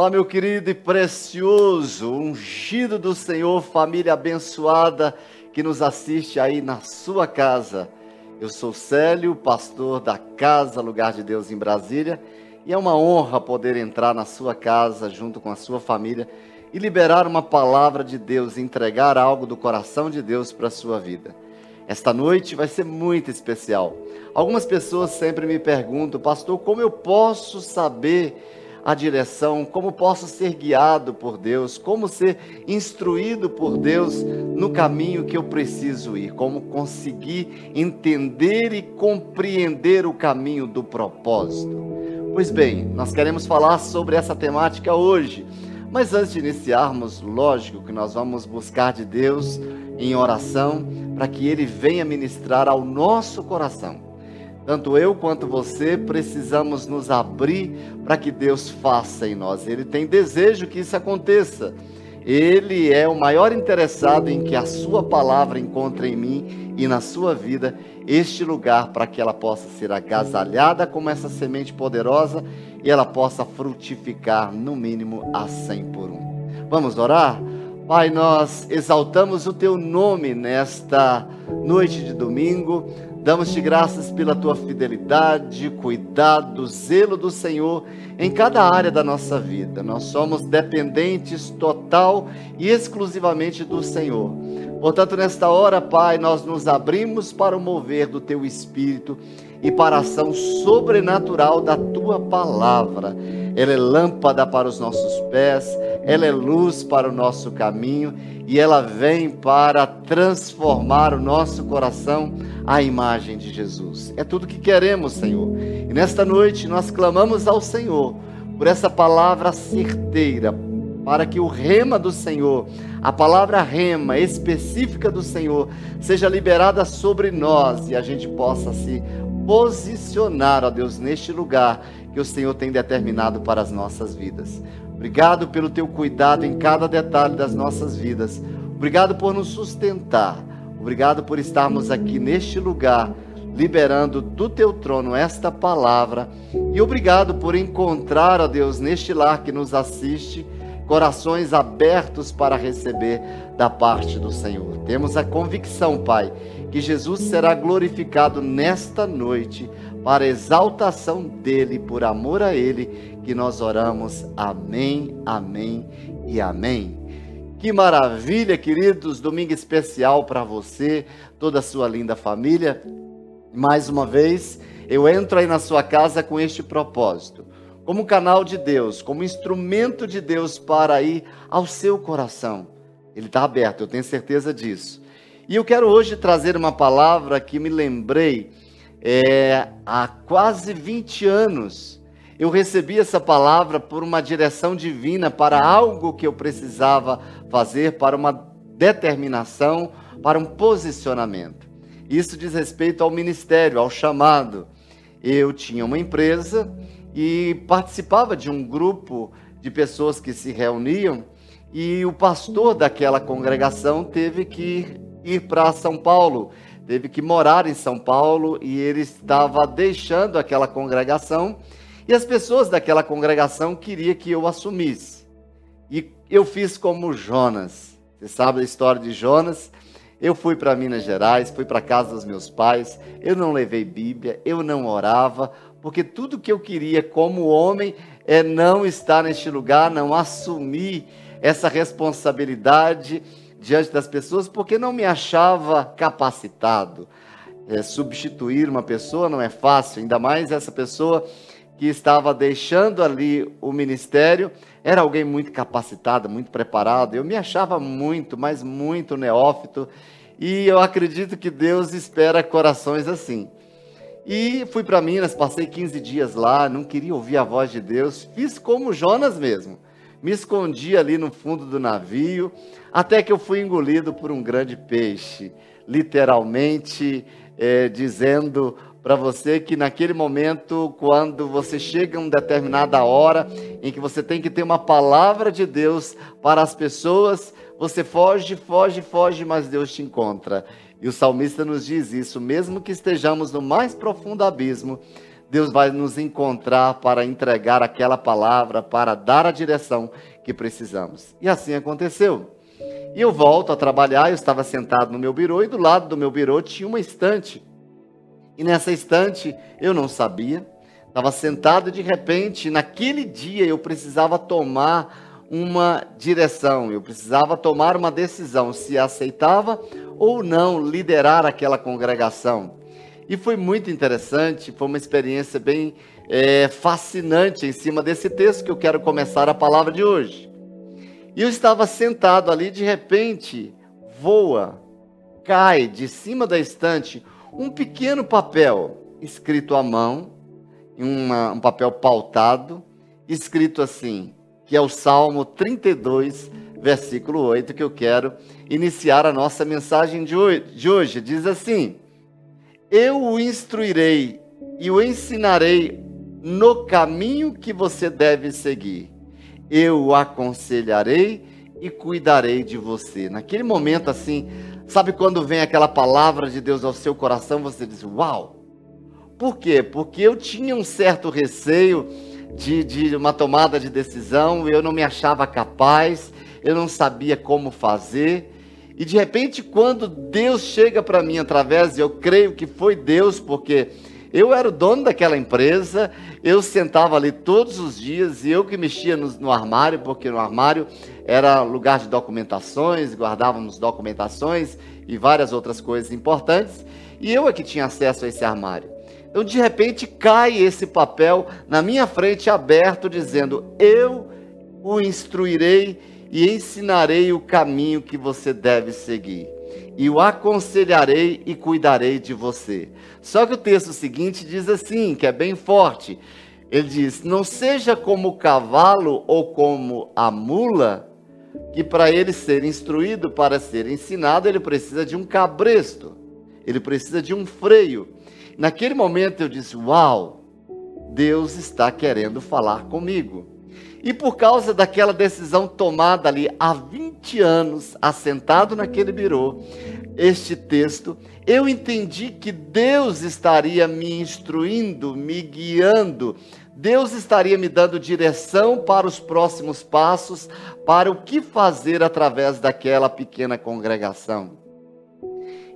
Olá, meu querido e precioso, ungido do Senhor, família abençoada que nos assiste aí na sua casa. Eu sou Célio, pastor da Casa Lugar de Deus em Brasília, e é uma honra poder entrar na sua casa junto com a sua família e liberar uma palavra de Deus, entregar algo do coração de Deus para a sua vida. Esta noite vai ser muito especial. Algumas pessoas sempre me perguntam, pastor, como eu posso saber a direção, como posso ser guiado por Deus, como ser instruído por Deus no caminho que eu preciso ir, como conseguir entender e compreender o caminho do propósito. Pois bem, nós queremos falar sobre essa temática hoje. Mas antes de iniciarmos, lógico que nós vamos buscar de Deus em oração para que Ele venha ministrar ao nosso coração tanto eu quanto você precisamos nos abrir para que Deus faça em nós. Ele tem desejo que isso aconteça. Ele é o maior interessado em que a sua palavra encontre em mim e na sua vida este lugar para que ela possa ser agasalhada como essa semente poderosa e ela possa frutificar no mínimo a cem por um. Vamos orar? Pai, nós exaltamos o teu nome nesta noite de domingo Damos-te graças pela tua fidelidade, cuidado, zelo do Senhor em cada área da nossa vida. Nós somos dependentes total e exclusivamente do Senhor. Portanto, nesta hora, Pai, nós nos abrimos para o mover do teu espírito e para a ação sobrenatural da tua palavra. Ela é lâmpada para os nossos pés, ela é luz para o nosso caminho e ela vem para transformar o nosso coração à imagem de Jesus. É tudo que queremos, Senhor. E nesta noite nós clamamos ao Senhor por essa palavra certeira, para que o rema do Senhor, a palavra rema específica do Senhor, seja liberada sobre nós e a gente possa se posicionar, ó Deus, neste lugar que o Senhor tem determinado para as nossas vidas. Obrigado pelo teu cuidado em cada detalhe das nossas vidas. Obrigado por nos sustentar. Obrigado por estarmos aqui neste lugar, liberando do teu trono esta palavra. E obrigado por encontrar, ó Deus, neste lar que nos assiste, corações abertos para receber da parte do Senhor. Temos a convicção, Pai, que Jesus será glorificado nesta noite para exaltação dele, por amor a ele, que nós oramos. Amém, amém e amém. Que maravilha, queridos, domingo especial para você, toda a sua linda família. Mais uma vez, eu entro aí na sua casa com este propósito, como canal de Deus, como instrumento de Deus para ir ao seu coração. Ele está aberto, eu tenho certeza disso. E eu quero hoje trazer uma palavra que me lembrei é, há quase 20 anos, eu recebi essa palavra por uma direção divina para algo que eu precisava fazer, para uma determinação, para um posicionamento. Isso diz respeito ao ministério, ao chamado. Eu tinha uma empresa e participava de um grupo de pessoas que se reuniam e o pastor daquela congregação teve que ir para São Paulo teve que morar em São Paulo e ele estava deixando aquela congregação e as pessoas daquela congregação queriam que eu assumisse. E eu fiz como Jonas. Você sabe a história de Jonas? Eu fui para Minas Gerais, fui para casa dos meus pais, eu não levei Bíblia, eu não orava, porque tudo que eu queria como homem é não estar neste lugar, não assumir essa responsabilidade diante das pessoas porque não me achava capacitado. É, substituir uma pessoa não é fácil, ainda mais essa pessoa que estava deixando ali o ministério era alguém muito capacitado, muito preparado. Eu me achava muito, mas muito neófito, e eu acredito que Deus espera corações assim. E fui para Minas, passei 15 dias lá, não queria ouvir a voz de Deus, fiz como Jonas mesmo me escondi ali no fundo do navio, até que eu fui engolido por um grande peixe, literalmente é, dizendo para você que naquele momento, quando você chega a uma determinada hora em que você tem que ter uma palavra de Deus para as pessoas, você foge, foge, foge, mas Deus te encontra. E o salmista nos diz isso, mesmo que estejamos no mais profundo abismo, Deus vai nos encontrar para entregar aquela palavra, para dar a direção que precisamos. E assim aconteceu. E eu volto a trabalhar, eu estava sentado no meu birô e do lado do meu birô tinha uma estante. E nessa estante eu não sabia, estava sentado e de repente, naquele dia eu precisava tomar uma direção, eu precisava tomar uma decisão se aceitava ou não liderar aquela congregação. E foi muito interessante, foi uma experiência bem é, fascinante em cima desse texto que eu quero começar a palavra de hoje. E eu estava sentado ali, de repente, voa, cai de cima da estante um pequeno papel escrito à mão, uma, um papel pautado, escrito assim, que é o Salmo 32, versículo 8, que eu quero iniciar a nossa mensagem de hoje. De hoje. Diz assim: Eu o instruirei e o ensinarei no caminho que você deve seguir eu o aconselharei e cuidarei de você. Naquele momento assim, sabe quando vem aquela palavra de Deus ao seu coração, você diz: Uau! Por quê? Porque eu tinha um certo receio de, de uma tomada de decisão, eu não me achava capaz, eu não sabia como fazer. E de repente, quando Deus chega para mim através, eu creio que foi Deus, porque eu era o dono daquela empresa, eu sentava ali todos os dias e eu que mexia no, no, armário, porque no armário era lugar de documentações, guardávamos documentações e várias outras coisas importantes, e eu é que tinha acesso a esse armário. Então, de repente, cai esse papel na minha frente aberto, dizendo: Eu o instruirei e ensinarei o caminho que você deve seguir e o aconselharei e cuidarei de você. Só que o texto seguinte diz assim, que é bem forte. Ele diz: Não seja como o cavalo ou como a mula, que para ele ser instruído, para ser ensinado, ele precisa de um cabresto, ele precisa de um freio. Naquele momento eu disse: Uau, Deus está querendo falar comigo. E por causa daquela decisão tomada ali há 20 anos, assentado naquele birô, este texto, eu entendi que Deus estaria me instruindo, me guiando, Deus estaria me dando direção para os próximos passos, para o que fazer através daquela pequena congregação.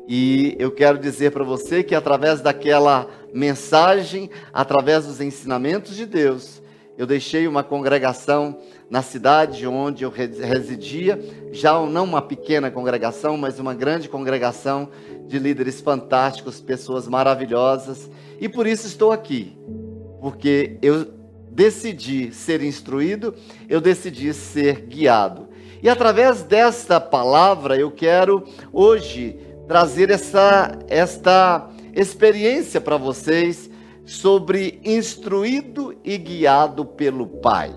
E eu quero dizer para você que através daquela mensagem, através dos ensinamentos de Deus, eu deixei uma congregação na cidade onde eu residia, já não uma pequena congregação, mas uma grande congregação de líderes fantásticos, pessoas maravilhosas, e por isso estou aqui, porque eu decidi ser instruído, eu decidi ser guiado. E através desta palavra eu quero hoje trazer essa esta experiência para vocês sobre instruído e guiado pelo Pai.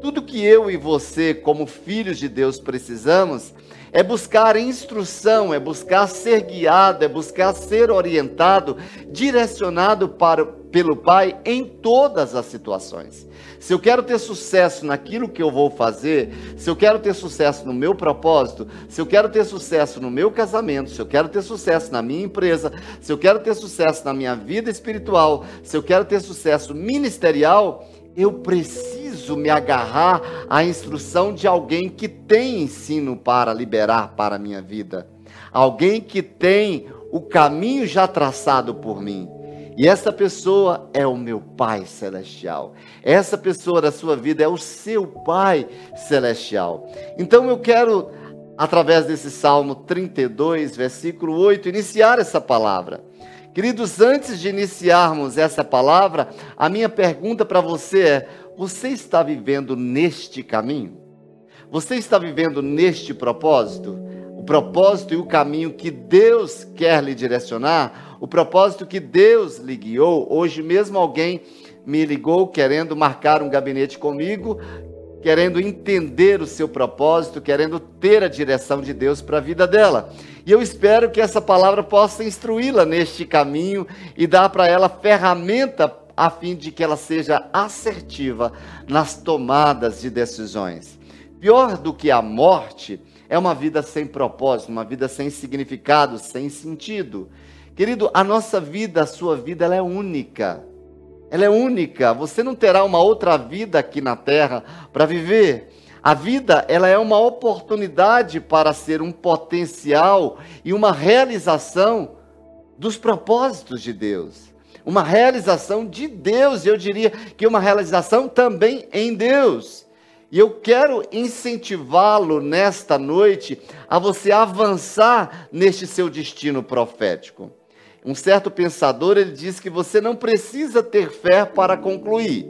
Tudo que eu e você, como filhos de Deus, precisamos é buscar instrução, é buscar ser guiado, é buscar ser orientado, direcionado para, pelo Pai em todas as situações. Se eu quero ter sucesso naquilo que eu vou fazer, se eu quero ter sucesso no meu propósito, se eu quero ter sucesso no meu casamento, se eu quero ter sucesso na minha empresa, se eu quero ter sucesso na minha vida espiritual, se eu quero ter sucesso ministerial, eu preciso me agarrar à instrução de alguém que tem ensino para liberar para a minha vida. Alguém que tem o caminho já traçado por mim. E essa pessoa é o meu Pai Celestial. Essa pessoa da sua vida é o seu Pai Celestial. Então eu quero, através desse Salmo 32, versículo 8, iniciar essa palavra. Queridos, antes de iniciarmos essa palavra, a minha pergunta para você é: você está vivendo neste caminho? Você está vivendo neste propósito? O propósito e o caminho que Deus quer lhe direcionar, o propósito que Deus lhe guiou. Hoje mesmo alguém me ligou querendo marcar um gabinete comigo, querendo entender o seu propósito, querendo ter a direção de Deus para a vida dela. E eu espero que essa palavra possa instruí-la neste caminho e dar para ela ferramenta a fim de que ela seja assertiva nas tomadas de decisões. Pior do que a morte é uma vida sem propósito, uma vida sem significado, sem sentido. Querido, a nossa vida, a sua vida, ela é única. ela é única. Você não terá uma outra vida aqui na terra para viver. A vida, ela é uma oportunidade para ser um potencial e uma realização dos propósitos de Deus. Uma realização de Deus, eu diria que uma realização também em Deus. E eu quero incentivá-lo nesta noite a você avançar neste seu destino profético. Um certo pensador, ele diz que você não precisa ter fé para concluir.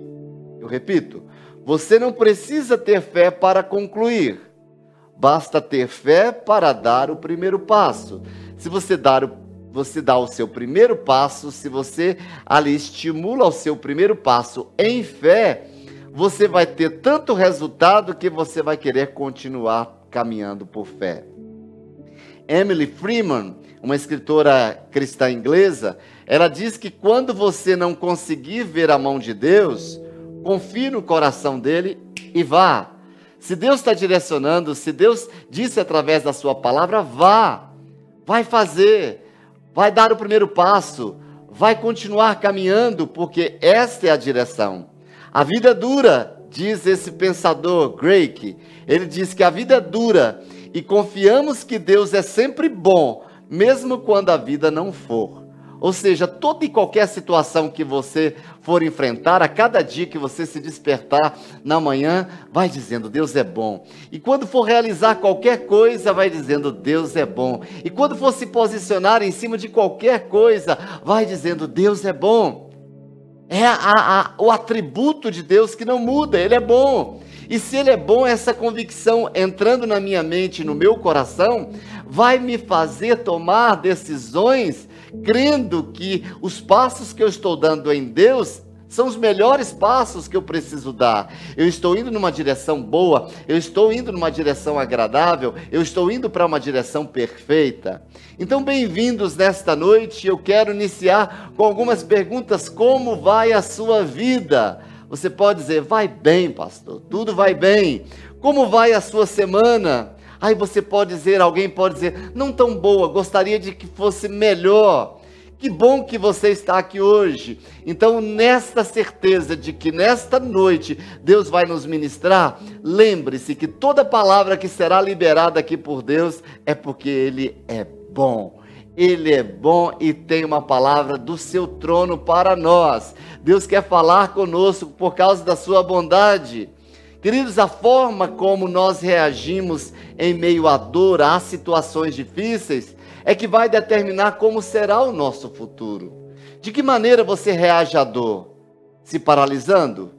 Eu repito, você não precisa ter fé para concluir. Basta ter fé para dar o primeiro passo. Se você dar o, você dá o seu primeiro passo, se você ali estimula o seu primeiro passo em fé, você vai ter tanto resultado que você vai querer continuar caminhando por fé. Emily Freeman, uma escritora cristã inglesa, ela diz que quando você não conseguir ver a mão de Deus, confie no coração dele e vá. Se Deus está direcionando, se Deus disse através da sua palavra, vá. Vai fazer, vai dar o primeiro passo, vai continuar caminhando, porque esta é a direção. A vida é dura, diz esse pensador, Drake. Ele diz que a vida é dura e confiamos que Deus é sempre bom, mesmo quando a vida não for. Ou seja, toda e qualquer situação que você for enfrentar, a cada dia que você se despertar na manhã, vai dizendo: Deus é bom. E quando for realizar qualquer coisa, vai dizendo: Deus é bom. E quando for se posicionar em cima de qualquer coisa, vai dizendo: Deus é bom. É a, a, o atributo de Deus que não muda, Ele é bom. E se Ele é bom, essa convicção entrando na minha mente, no meu coração, vai me fazer tomar decisões crendo que os passos que eu estou dando em Deus são os melhores passos que eu preciso dar. Eu estou indo numa direção boa, eu estou indo numa direção agradável, eu estou indo para uma direção perfeita. Então, bem-vindos nesta noite. Eu quero iniciar com algumas perguntas: como vai a sua vida? Você pode dizer, vai bem, pastor, tudo vai bem. Como vai a sua semana? Aí você pode dizer, alguém pode dizer, não tão boa, gostaria de que fosse melhor. Que bom que você está aqui hoje. Então, nesta certeza de que nesta noite Deus vai nos ministrar, lembre-se que toda palavra que será liberada aqui por Deus é porque Ele é bom. Ele é bom e tem uma palavra do seu trono para nós. Deus quer falar conosco por causa da sua bondade. Queridos, a forma como nós reagimos em meio à dor, às situações difíceis, é que vai determinar como será o nosso futuro. De que maneira você reage à dor? Se paralisando?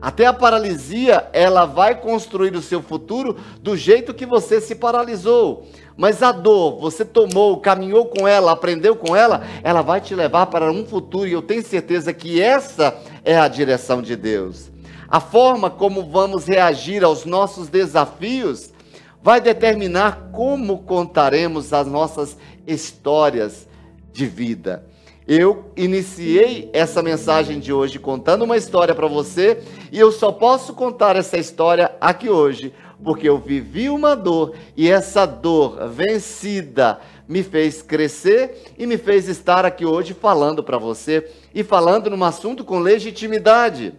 Até a paralisia, ela vai construir o seu futuro do jeito que você se paralisou. Mas a dor, você tomou, caminhou com ela, aprendeu com ela, ela vai te levar para um futuro e eu tenho certeza que essa é a direção de Deus. A forma como vamos reagir aos nossos desafios vai determinar como contaremos as nossas histórias de vida. Eu iniciei essa mensagem de hoje contando uma história para você e eu só posso contar essa história aqui hoje porque eu vivi uma dor e essa dor vencida me fez crescer e me fez estar aqui hoje falando para você e falando num assunto com legitimidade.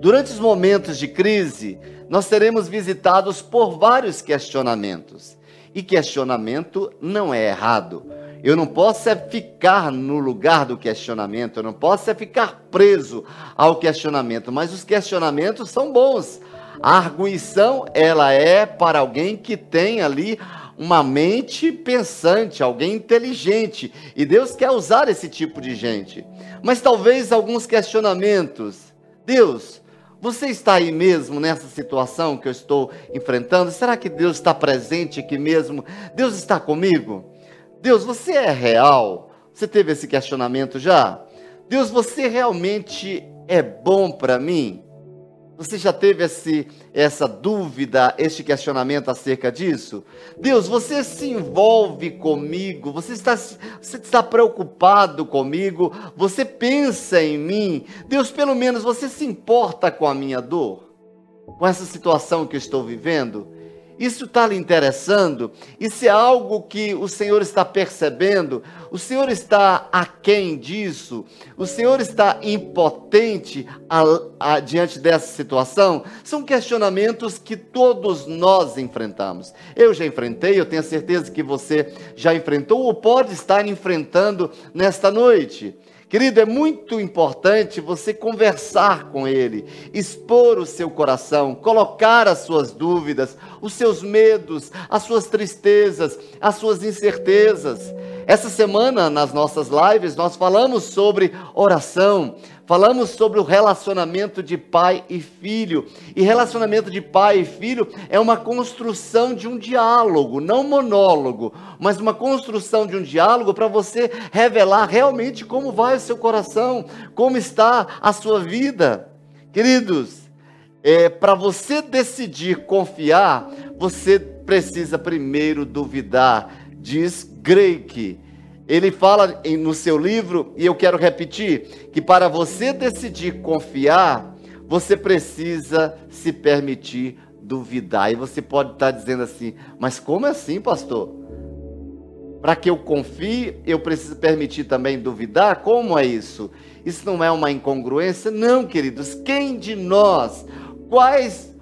Durante os momentos de crise, nós seremos visitados por vários questionamentos. E questionamento não é errado. Eu não posso é ficar no lugar do questionamento, eu não posso é ficar preso ao questionamento, mas os questionamentos são bons. A arguição, ela é para alguém que tem ali uma mente pensante, alguém inteligente, e Deus quer usar esse tipo de gente. Mas talvez alguns questionamentos Deus, você está aí mesmo nessa situação que eu estou enfrentando? Será que Deus está presente aqui mesmo? Deus está comigo? Deus, você é real? Você teve esse questionamento já? Deus, você realmente é bom para mim? Você já teve esse, essa dúvida, este questionamento acerca disso? Deus, você se envolve comigo? Você está, você está preocupado comigo? Você pensa em mim? Deus, pelo menos você se importa com a minha dor? Com essa situação que eu estou vivendo? Isso está lhe interessando? Isso é algo que o Senhor está percebendo? O Senhor está aquém disso? O Senhor está impotente a, a, diante dessa situação? São questionamentos que todos nós enfrentamos. Eu já enfrentei, eu tenho certeza que você já enfrentou ou pode estar enfrentando nesta noite. Querido, é muito importante você conversar com Ele, expor o seu coração, colocar as suas dúvidas, os seus medos, as suas tristezas, as suas incertezas. Essa semana, nas nossas lives, nós falamos sobre oração, falamos sobre o relacionamento de pai e filho. E relacionamento de pai e filho é uma construção de um diálogo, não monólogo, mas uma construção de um diálogo para você revelar realmente como vai o seu coração, como está a sua vida. Queridos, é, para você decidir confiar, você precisa primeiro duvidar. Diz Greik. Ele fala no seu livro, e eu quero repetir, que para você decidir confiar, você precisa se permitir duvidar. E você pode estar dizendo assim, mas como assim, pastor? Para que eu confie, eu preciso permitir também duvidar? Como é isso? Isso não é uma incongruência? Não, queridos. Quem de nós, quais,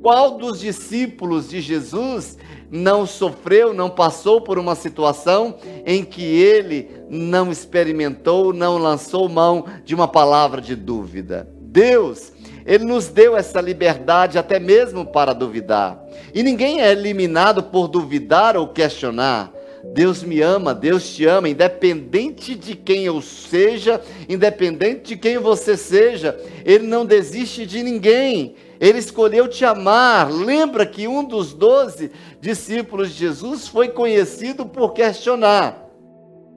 qual dos discípulos de Jesus não sofreu, não passou por uma situação em que ele não experimentou, não lançou mão de uma palavra de dúvida. Deus, ele nos deu essa liberdade até mesmo para duvidar. E ninguém é eliminado por duvidar ou questionar. Deus me ama, Deus te ama, independente de quem eu seja, independente de quem você seja, Ele não desiste de ninguém. Ele escolheu te amar. Lembra que um dos doze discípulos de Jesus foi conhecido por questionar.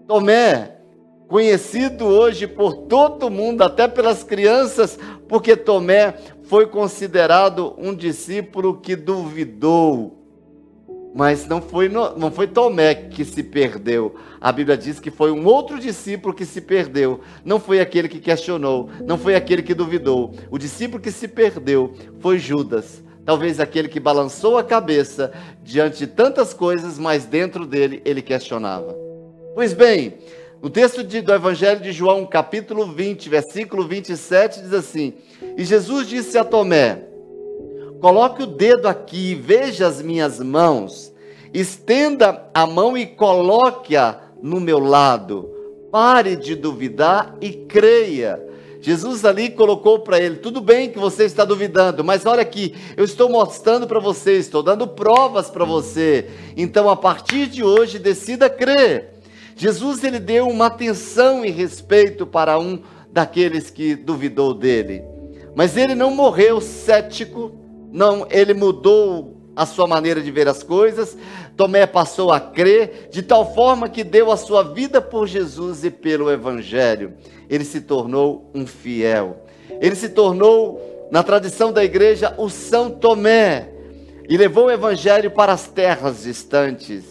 Tomé, conhecido hoje por todo mundo, até pelas crianças, porque Tomé foi considerado um discípulo que duvidou. Mas não foi, não foi Tomé que se perdeu. A Bíblia diz que foi um outro discípulo que se perdeu. Não foi aquele que questionou, não foi aquele que duvidou. O discípulo que se perdeu foi Judas. Talvez aquele que balançou a cabeça diante de tantas coisas, mas dentro dele ele questionava. Pois bem, no texto de, do Evangelho de João, capítulo 20, versículo 27, diz assim: E Jesus disse a Tomé: Coloque o dedo aqui, veja as minhas mãos. Estenda a mão e coloque-a no meu lado. Pare de duvidar e creia. Jesus ali colocou para ele: tudo bem que você está duvidando, mas olha aqui, eu estou mostrando para você, estou dando provas para você. Então, a partir de hoje, decida crer. Jesus ele deu uma atenção e respeito para um daqueles que duvidou dele. Mas ele não morreu cético, não, ele mudou a sua maneira de ver as coisas. Tomé passou a crer de tal forma que deu a sua vida por Jesus e pelo evangelho. Ele se tornou um fiel. Ele se tornou, na tradição da igreja, o São Tomé e levou o evangelho para as terras distantes.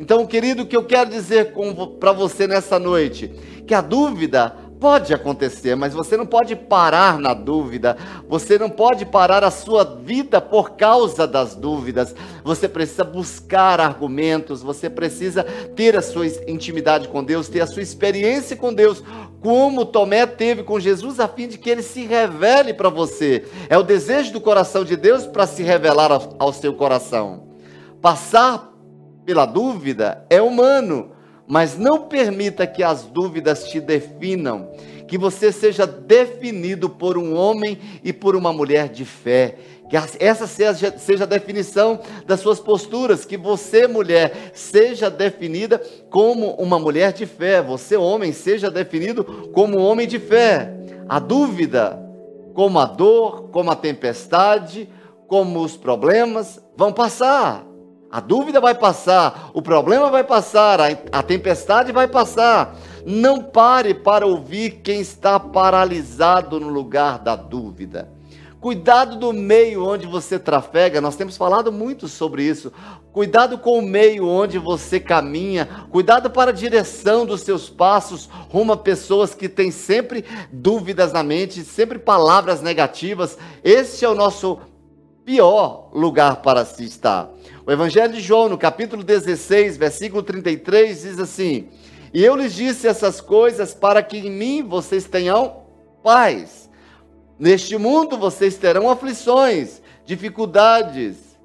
Então, querido, o que eu quero dizer para você nessa noite, que a dúvida Pode acontecer, mas você não pode parar na dúvida, você não pode parar a sua vida por causa das dúvidas. Você precisa buscar argumentos, você precisa ter a sua intimidade com Deus, ter a sua experiência com Deus, como Tomé teve com Jesus, a fim de que ele se revele para você. É o desejo do coração de Deus para se revelar ao, seu coração. Passar pela dúvida é humano mas não permita que as dúvidas te definam, que você seja definido por um homem e por uma mulher de fé. Que essa seja, a definição das suas posturas, que você, mulher, seja definida como uma mulher de fé, você, homem, seja definido como um homem de fé. A dúvida, como a dor, como a tempestade, como os problemas, vão passar. A dúvida vai passar, o problema vai passar, a, a tempestade vai passar. Não pare para ouvir quem está paralisado no lugar da dúvida. Cuidado do meio onde você trafega, nós temos falado muito sobre isso. Cuidado com o meio onde você caminha, cuidado para a direção dos seus passos rumo a pessoas que têm sempre dúvidas na mente, sempre palavras negativas. Este é o nosso pior lugar para se estar. O Evangelho de João, no capítulo 16, versículo 33, diz assim: E eu lhes disse essas coisas para que em mim vocês tenham paz. Neste mundo vocês terão aflições, dificuldades.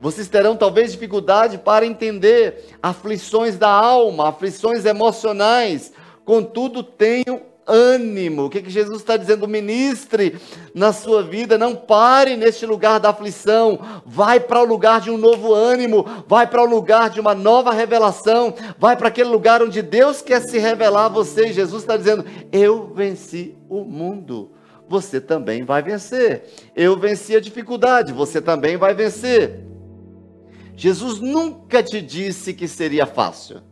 Vocês terão talvez dificuldade para entender aflições da alma, aflições emocionais. Contudo, tenham ânimo. O que, que Jesus está dizendo? Ministre na sua vida, não pare neste lugar da aflição, vai para o lugar de um novo ânimo, vai para o lugar de uma nova revelação, vai para aquele lugar onde Deus quer se revelar a você. Jesus está dizendo: Eu venci o mundo. Você também vai vencer. Eu venci a dificuldade, você também vai vencer. Jesus nunca te disse que seria fácil.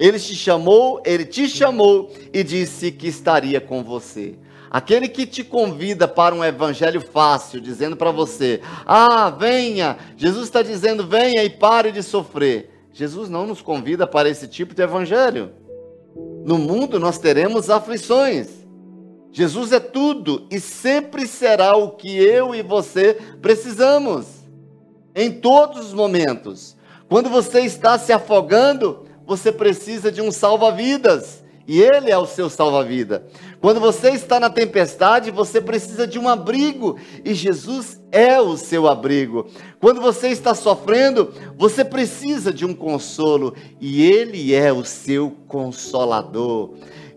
Ele te chamou, ele te chamou e disse que estaria com você. Aquele que te convida para um evangelho fácil, dizendo para você: Ah, venha. Jesus está dizendo: venha e pare de sofrer. Jesus não nos convida para esse tipo de evangelho. No mundo nós teremos aflições. Jesus é tudo e sempre será o que eu e você precisamos. Em todos os momentos. Quando você está se afogando, você precisa de um salva-vidas. E Ele é o seu salva-vida. Quando você está na tempestade, você precisa de um abrigo. E Jesus é o seu abrigo. Quando você está sofrendo, você precisa de um consolo. E Ele é o seu consolador.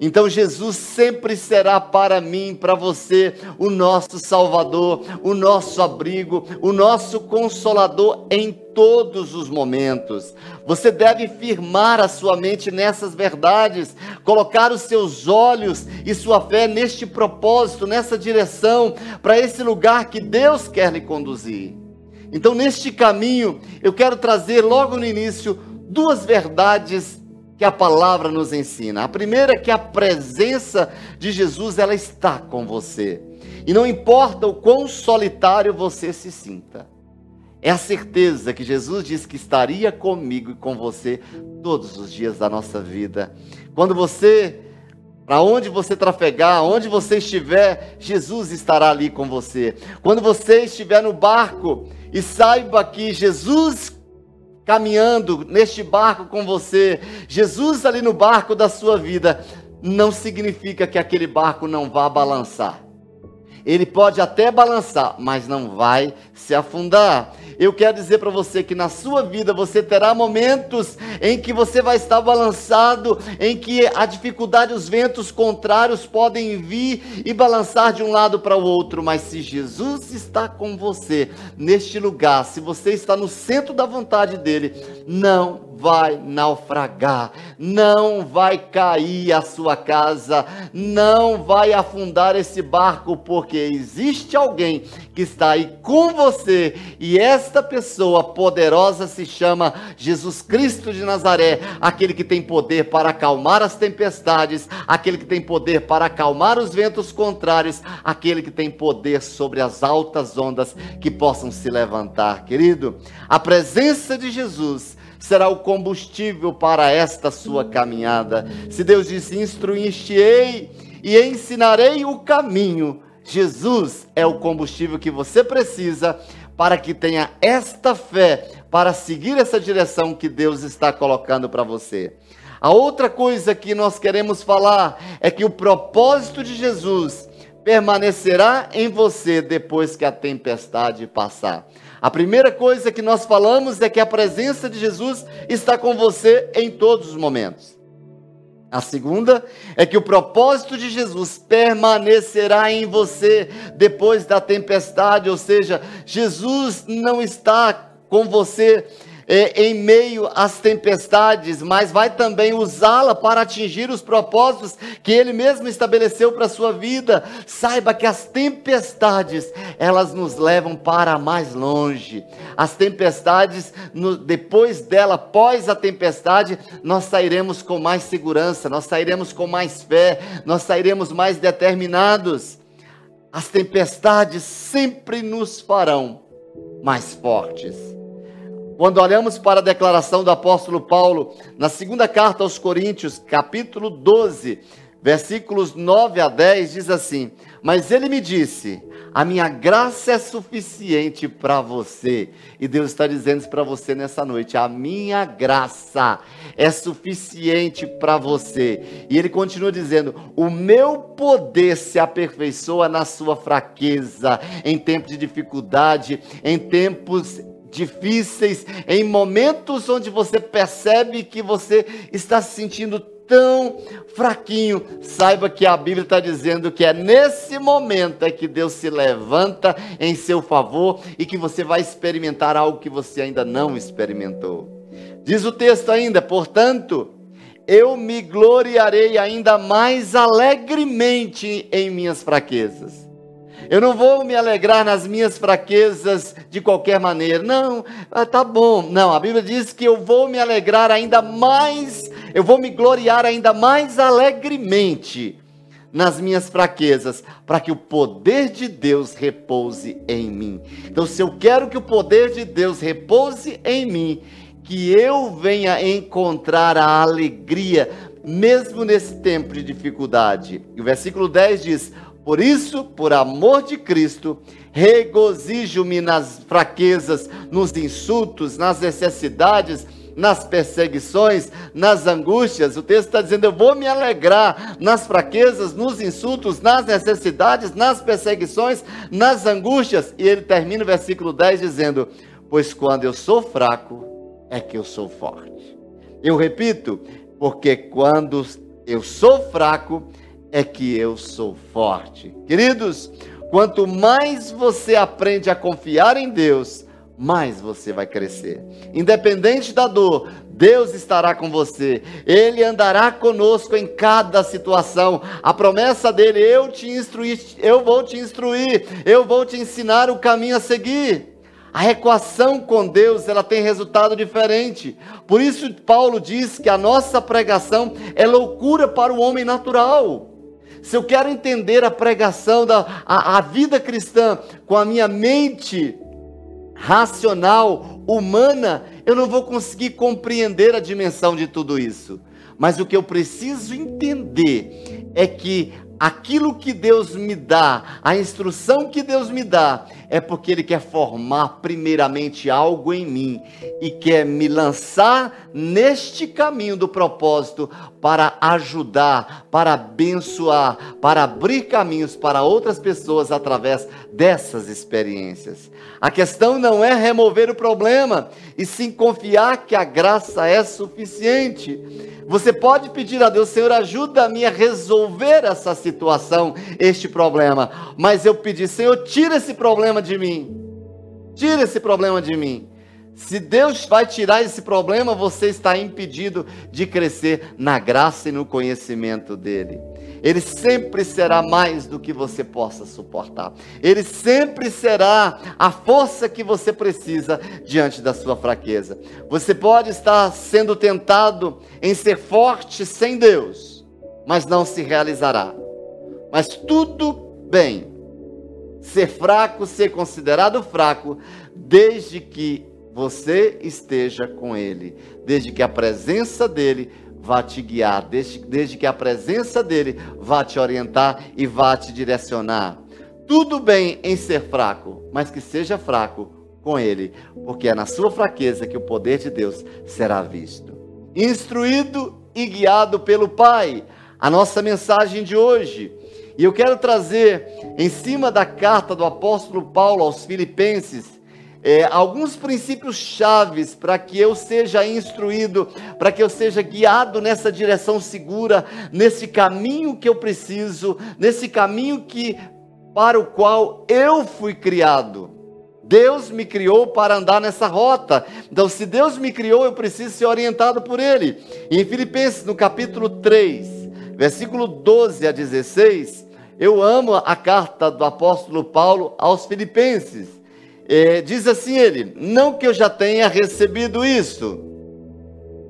Então Jesus sempre será para mim, para você, o nosso Salvador, o nosso abrigo, o nosso consolador em todos os momentos. Você deve firmar a sua mente nessas verdades, colocar os seus olhos e sua fé neste propósito, nessa direção, para esse lugar que Deus quer lhe conduzir. Então, neste caminho, eu quero trazer logo no início duas verdades que a palavra nos ensina. A primeira é que a presença de Jesus ela está com você. E não importa o quão solitário você se sinta. É a certeza que Jesus disse que estaria comigo e com você todos os dias da nossa vida. Quando você para onde você trafegar, onde você estiver, Jesus estará ali com você. Quando você estiver no barco e saiba que Jesus caminhando neste barco com você, Jesus ali no barco da sua vida, não significa que aquele barco não vá balançar. Ele pode até balançar, mas não vai se afundar. Eu quero dizer para você que na sua vida você terá momentos em que você vai estar balançado, em que a dificuldade, os ventos contrários podem vir e balançar de um lado para o outro, mas se Jesus está com você neste lugar, se você está no centro da vontade dele, não vai naufragar, não vai cair a sua casa, não vai afundar esse barco, porque existe alguém que está aí com você e esta pessoa poderosa se chama Jesus Cristo de Nazaré, aquele que tem poder para acalmar as tempestades, aquele que tem poder para acalmar os ventos contrários, aquele que tem poder sobre as altas ondas que possam se levantar, querido. A presença de Jesus será o combustível para esta sua caminhada. Se Deus disse: Instruíste-ei e ensinarei o caminho, Jesus é o combustível que você precisa para que tenha esta fé para seguir essa direção que Deus está colocando para você. A outra coisa que nós queremos falar é que o propósito de Jesus permanecerá em você depois que a tempestade passar. A primeira coisa que nós falamos é que a presença de Jesus está com você em todos os momentos. A segunda é que o propósito de Jesus permanecerá em você depois da tempestade, ou seja, Jesus não está com você é, em meio às tempestades, mas vai também usá-la para atingir os propósitos que Ele mesmo estabeleceu para a sua vida. Saiba que as tempestades, elas nos levam para mais longe. As tempestades, no, depois dela, após a tempestade, nós sairemos com mais segurança, nós sairemos com mais fé, nós sairemos mais determinados. As tempestades sempre nos farão mais fortes. Quando olhamos para a declaração do apóstolo Paulo, na segunda carta aos Coríntios, capítulo 12, versículos 9 a 10, diz assim: Mas ele me disse: A minha graça é suficiente para você. E Deus está dizendo isso para você nessa noite: A minha graça é suficiente para você. E ele continua dizendo: O meu poder se aperfeiçoa na sua fraqueza, em tempos de dificuldade, em tempos difíceis, em momentos onde você percebe que você está se sentindo tão fraquinho, saiba que a Bíblia está dizendo que é nesse momento é que Deus se levanta em seu favor e que você vai experimentar algo que você ainda não experimentou. Diz o texto ainda, portanto, eu me gloriarei ainda mais alegremente em minhas fraquezas eu não vou me alegrar nas minhas fraquezas de qualquer maneira. Não, ah, tá bom. Não, a Bíblia diz que eu vou me alegrar ainda mais, eu vou me gloriar ainda mais alegremente nas minhas fraquezas, para que o poder de Deus repouse em mim. Então, se eu quero que o poder de Deus repouse em mim, que eu venha encontrar a alegria, mesmo nesse tempo de dificuldade. E o versículo 10 diz: por isso, por amor de Cristo, regozijo-me nas fraquezas, nos insultos, nas necessidades, nas perseguições, nas angústias. O texto está dizendo: eu vou me alegrar nas fraquezas, nos insultos, nas necessidades, nas perseguições, nas angústias. E ele termina o versículo 10 dizendo: Pois quando eu sou fraco, é que eu sou forte. Eu repito, porque quando eu sou fraco, é que eu sou forte. Queridos, quanto mais você aprende a confiar em Deus, mais você vai crescer. Independente da dor, Deus estará com você. Ele andará conosco em cada situação. A promessa dele, eu te instruir, eu vou te instruir, eu vou te ensinar o caminho a seguir. A equação com Deus, ela tem resultado diferente. Por isso Paulo diz que a nossa pregação é loucura para o homem natural se eu quero entender a pregação da a, a vida cristã com a minha mente racional, humana, eu não vou conseguir compreender a dimensão de tudo isso. Mas o que eu preciso entender é que aquilo que Deus me dá, a instrução que Deus me dá, é porque Ele quer formar primeiramente algo em mim e quer me lançar neste caminho do propósito para ajudar, para abençoar, para abrir caminhos para outras pessoas através dessas experiências. A questão não é remover o problema, e sim confiar que a graça é suficiente. Você pode pedir a Deus, Senhor, ajuda-me a resolver essa situação, este problema. Mas eu pedi, Senhor, tira esse problema de mim. Tira esse problema de mim. Se Deus vai tirar esse problema, você está impedido de crescer na graça e no conhecimento dele. Ele sempre será mais do que você possa suportar. Ele sempre será a força que você precisa diante da sua fraqueza. Você pode estar sendo tentado em ser forte sem Deus, mas não se realizará. Mas tudo bem. Ser fraco, ser considerado fraco, desde que você esteja com Ele, desde que a presença dele vá te guiar, desde, desde que a presença dele vá te orientar e vá te direcionar. Tudo bem em ser fraco, mas que seja fraco com ele, porque é na sua fraqueza que o poder de Deus será visto. Instruído e guiado pelo Pai. A nossa mensagem de hoje. E eu quero trazer, em cima da carta do apóstolo Paulo aos Filipenses, é, alguns princípios chaves para que eu seja instruído, para que eu seja guiado nessa direção segura, nesse caminho que eu preciso, nesse caminho que para o qual eu fui criado. Deus me criou para andar nessa rota. Então, se Deus me criou, eu preciso ser orientado por Ele. Em Filipenses, no capítulo 3, versículo 12 a 16, eu amo a carta do apóstolo Paulo aos Filipenses. É, diz assim ele: Não que eu já tenha recebido isso,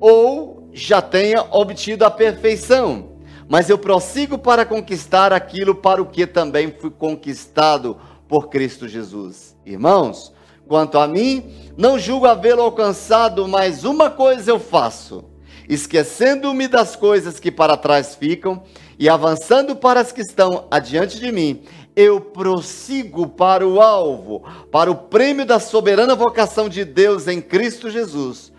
ou já tenha obtido a perfeição, mas eu prossigo para conquistar aquilo para o que também fui conquistado por Cristo Jesus. Irmãos, quanto a mim, não julgo havê-lo alcançado, mas uma coisa eu faço, esquecendo-me das coisas que para trás ficam e avançando para as que estão adiante de mim, eu prossigo para o alvo, para o prêmio da soberana vocação de Deus em Cristo Jesus.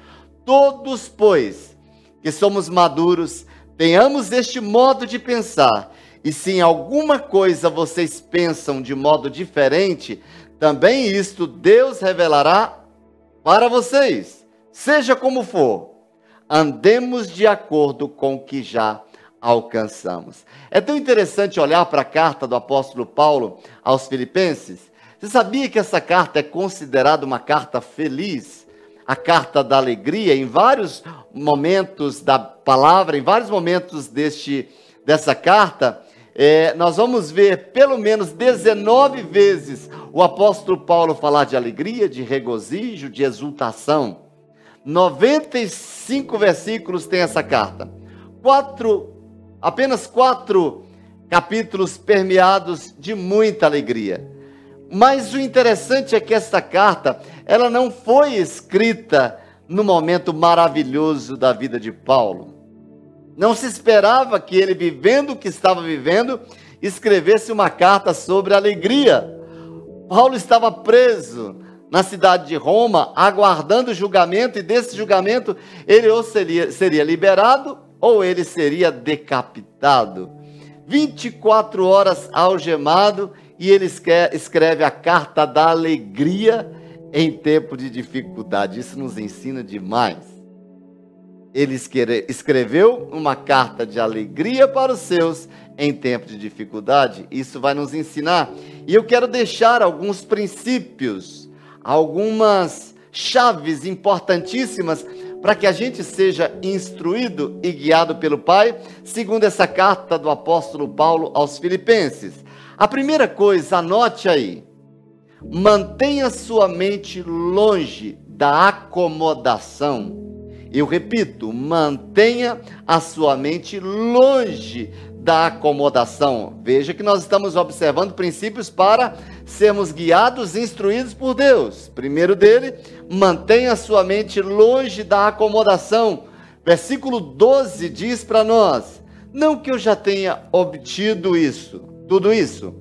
Todos, pois, que somos maduros, tenhamos este modo de pensar, e se em alguma coisa vocês pensam de modo diferente, também isto Deus revelará para vocês. Seja como for, andemos de acordo com o que já alcançamos. É tão interessante olhar para a carta do apóstolo Paulo aos Filipenses. Você sabia que essa carta é considerada uma carta feliz? A carta da alegria, em vários momentos da palavra, em vários momentos deste, dessa carta, é, nós vamos ver pelo menos 19 vezes o apóstolo Paulo falar de alegria, de regozijo, de exultação. 95 versículos tem essa carta. Quatro apenas quatro capítulos permeados de muita alegria. Mas o interessante é que esta carta, ela não foi escrita no momento maravilhoso da vida de Paulo. Não se esperava que ele, vivendo o que estava vivendo, escrevesse uma carta sobre alegria. Paulo estava preso na cidade de Roma, aguardando julgamento, e desse julgamento ele ou seria, seria liberado ou ele seria decapitado. 24 horas algemado e ele escreve a carta da alegria em tempo de dificuldade. Isso nos ensina demais. Ele escreveu uma carta de alegria para os seus em tempo de dificuldade. Isso vai nos ensinar. E eu quero deixar alguns princípios, algumas chaves importantíssimas para que a gente seja instruído e guiado pelo Pai, segundo essa carta do apóstolo Paulo aos Filipenses. A primeira coisa, anote aí. Mantenha sua mente longe da acomodação. Eu repito, mantenha a sua mente longe da acomodação. Veja que nós estamos observando princípios para sermos guiados e instruídos por Deus. Primeiro dele, mantenha sua mente longe da acomodação. Versículo 12 diz para nós: Não que eu já tenha obtido isso, tudo isso,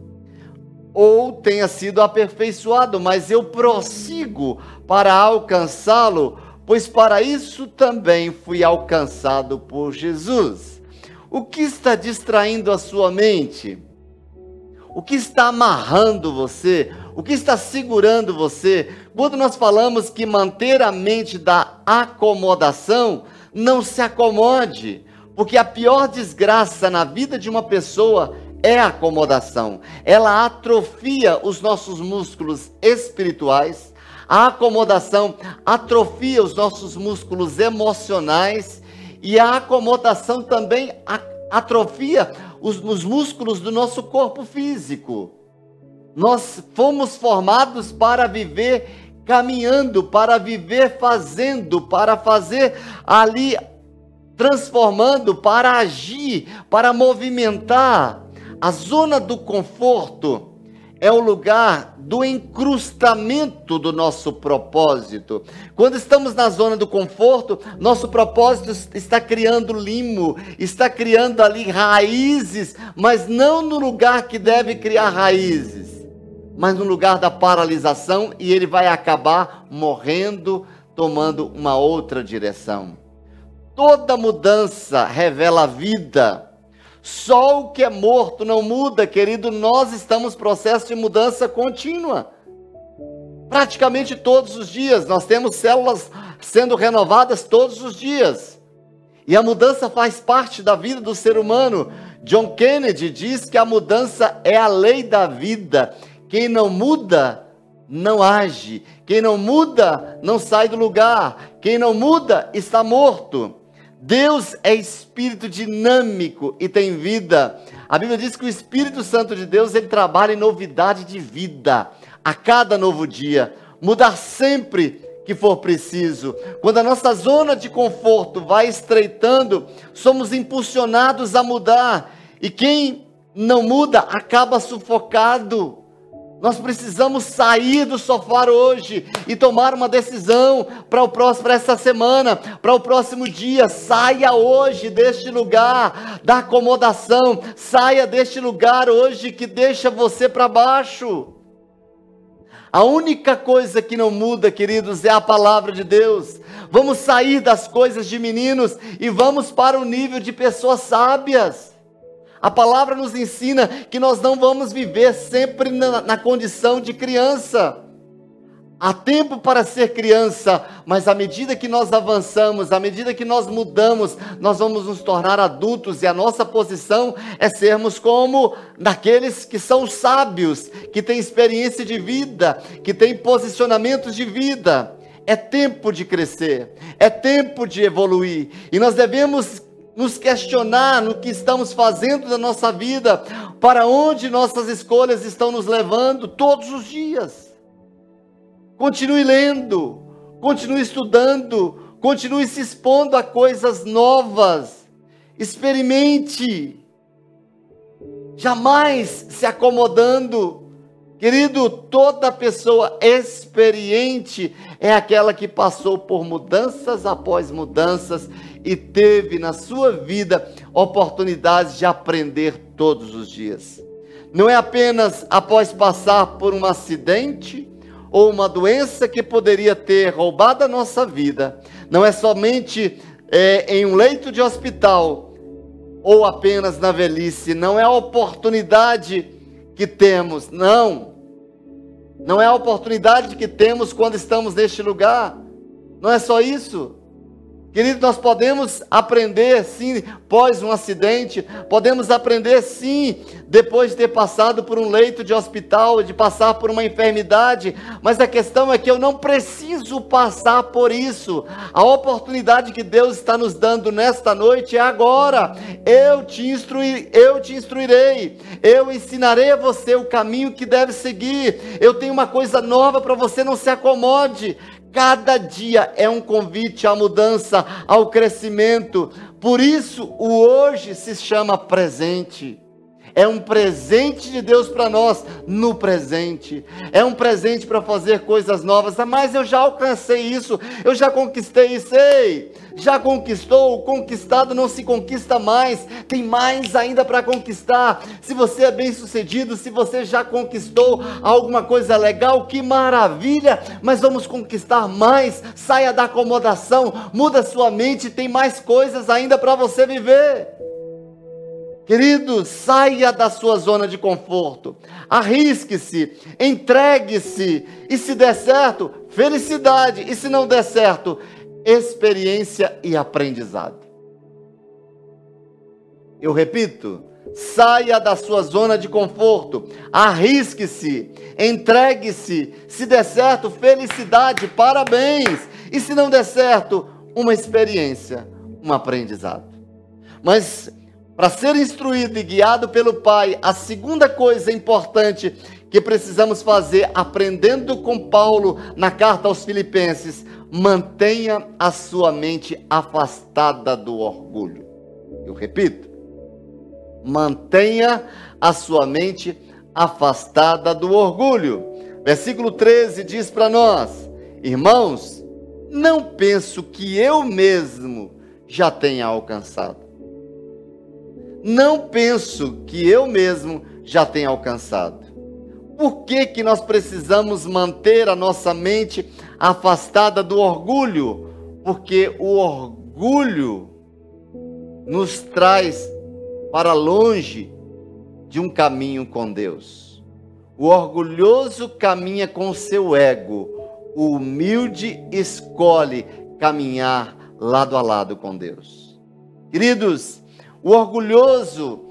ou tenha sido aperfeiçoado, mas eu prossigo para alcançá-lo, pois para isso também fui alcançado por Jesus. O que está distraindo a sua mente? O que está amarrando você? O que está segurando você? Quando nós falamos que manter a mente da acomodação, não se acomode, porque a pior desgraça na vida de uma pessoa é a acomodação. Ela atrofia os nossos músculos espirituais, a acomodação atrofia os nossos músculos emocionais e a acomodação também atrofia os, os músculos do nosso corpo físico. Nós fomos formados para viver caminhando, para viver fazendo, para fazer ali transformando, para agir, para movimentar. A zona do conforto é o lugar do encrustamento do nosso propósito. Quando estamos na zona do conforto, nosso propósito está criando limo, está criando ali raízes, mas não no lugar que deve criar raízes, mas no lugar da paralisação e ele vai acabar morrendo, tomando uma outra direção. Toda mudança revela vida só o que é morto não muda, querido. Nós estamos em processo de mudança contínua. Praticamente todos os dias. Nós temos células sendo renovadas todos os dias. E a mudança faz parte da vida do ser humano. John Kennedy diz que a mudança é a lei da vida. Quem não muda, não age. Quem não muda, não sai do lugar. Quem não muda, está morto. Deus é espírito dinâmico e tem vida. A Bíblia diz que o Espírito Santo de Deus ele trabalha em novidade de vida a cada novo dia, mudar sempre que for preciso. Quando a nossa zona de conforto vai estreitando, somos impulsionados a mudar. E quem não muda acaba sufocado. Nós precisamos sair do sofá hoje e tomar uma decisão para o próximo para essa semana, para o próximo dia. Saia hoje deste lugar da acomodação. Saia deste lugar hoje que deixa você para baixo. A única coisa que não muda, queridos, é a palavra de Deus. Vamos sair das coisas de meninos e vamos para o nível de pessoas sábias. A palavra nos ensina que nós não vamos viver sempre na, na condição de criança. Há tempo para ser criança, mas à medida que nós avançamos, à medida que nós mudamos, nós vamos nos tornar adultos e a nossa posição é sermos como daqueles que são sábios, que têm experiência de vida, que têm posicionamentos de vida. É tempo de crescer, é tempo de evoluir e nós devemos nos questionar no que estamos fazendo da nossa vida, para onde nossas escolhas estão nos levando todos os dias. Continue lendo, continue estudando, continue se expondo a coisas novas. Experimente. Jamais se acomodando. Querido, toda pessoa experiente é aquela que passou por mudanças após mudanças e teve na sua vida oportunidades de aprender todos os dias. Não é apenas após passar por um acidente ou uma doença que poderia ter roubado a nossa vida, não é somente é, em um leito de hospital ou apenas na velhice, não é a oportunidade que temos, não. Não é a oportunidade que temos quando estamos neste lugar. Não é só isso. Querido, nós podemos aprender sim pós um acidente, podemos aprender sim depois de ter passado por um leito de hospital, de passar por uma enfermidade, mas a questão é que eu não preciso passar por isso. A oportunidade que Deus está nos dando nesta noite é agora. Eu te instruir, eu te instruirei. Eu ensinarei a você o caminho que deve seguir. Eu tenho uma coisa nova para você, não se acomode. Cada dia é um convite à mudança, ao crescimento. Por isso, o hoje se chama presente é um presente de Deus para nós no presente. É um presente para fazer coisas novas. Ah, mas eu já alcancei isso, eu já conquistei isso. Ei, já conquistou, o conquistado não se conquista mais, tem mais ainda para conquistar. Se você é bem sucedido, se você já conquistou alguma coisa legal, que maravilha, mas vamos conquistar mais. Saia da acomodação, muda sua mente, tem mais coisas ainda para você viver. Querido, saia da sua zona de conforto, arrisque-se, entregue-se, e se der certo, felicidade, e se não der certo, experiência e aprendizado. Eu repito, saia da sua zona de conforto, arrisque-se, entregue-se, se der certo, felicidade, parabéns, e se não der certo, uma experiência, um aprendizado. Mas para ser instruído e guiado pelo Pai, a segunda coisa importante que precisamos fazer, aprendendo com Paulo na carta aos Filipenses, mantenha a sua mente afastada do orgulho. Eu repito, mantenha a sua mente afastada do orgulho. Versículo 13 diz para nós: Irmãos, não penso que eu mesmo já tenha alcançado não penso que eu mesmo já tenha alcançado. Por que, que nós precisamos manter a nossa mente afastada do orgulho? Porque o orgulho nos traz para longe de um caminho com Deus. O orgulhoso caminha com seu ego, o humilde escolhe caminhar lado a lado com Deus. Queridos, o orgulhoso,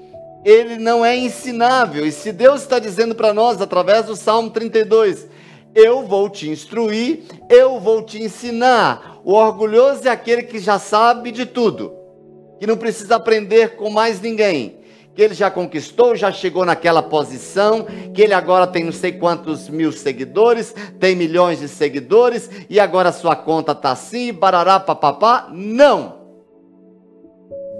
ele não é ensinável. E se Deus está dizendo para nós, através do Salmo 32, eu vou te instruir, eu vou te ensinar. O orgulhoso é aquele que já sabe de tudo, que não precisa aprender com mais ninguém, que ele já conquistou, já chegou naquela posição, que ele agora tem não sei quantos mil seguidores, tem milhões de seguidores, e agora sua conta está assim, barará, papapá. Não!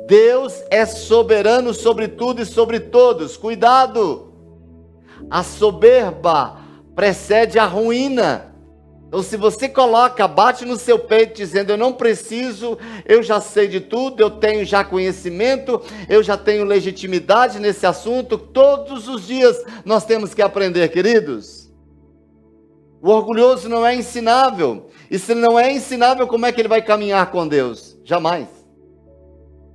Deus é soberano sobre tudo e sobre todos. Cuidado! a soberba precede a ruína. Então, se você coloca, bate no seu peito dizendo: Eu não preciso, eu já sei de tudo, eu tenho já conhecimento, eu já tenho legitimidade nesse assunto, todos os dias nós temos que aprender, queridos. O orgulhoso não é ensinável. E se ele não é ensinável, como é que ele vai caminhar com Deus? Jamais.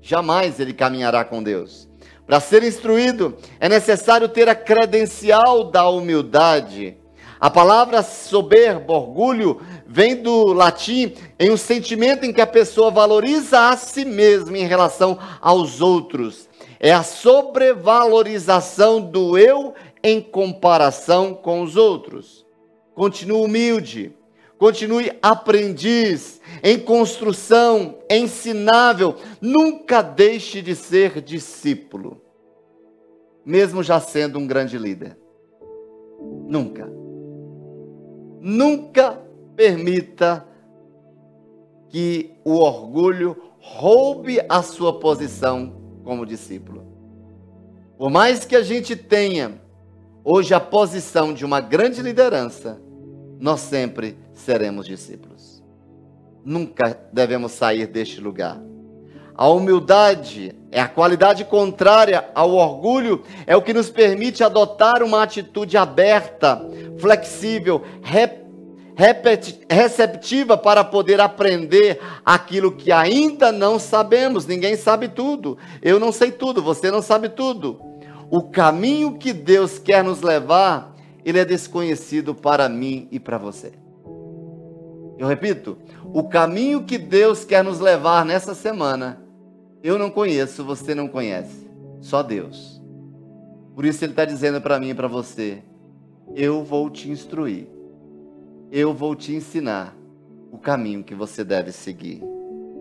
Jamais ele caminhará com Deus. Para ser instruído, é necessário ter a credencial da humildade a palavra soberbo, orgulho, vem do latim em um sentimento em que a pessoa valoriza a si mesma em relação aos outros. É a sobrevalorização do eu em comparação com os outros. Continue humilde, continue aprendiz, em construção, ensinável. Nunca deixe de ser discípulo, mesmo já sendo um grande líder. Nunca. Nunca permita que o orgulho roube a sua posição como discípulo. Por mais que a gente tenha hoje a posição de uma grande liderança, nós sempre seremos discípulos. Nunca devemos sair deste lugar. A humildade é a qualidade contrária ao orgulho, é o que nos permite adotar uma atitude aberta, flexível, receptiva para poder aprender aquilo que ainda não sabemos. Ninguém sabe tudo. Eu não sei tudo, você não sabe tudo. O caminho que Deus quer nos levar, ele é desconhecido para mim e para você. Eu repito, o caminho que Deus quer nos levar nessa semana eu não conheço, você não conhece. Só Deus. Por isso ele está dizendo para mim e para você: eu vou te instruir. Eu vou te ensinar o caminho que você deve seguir.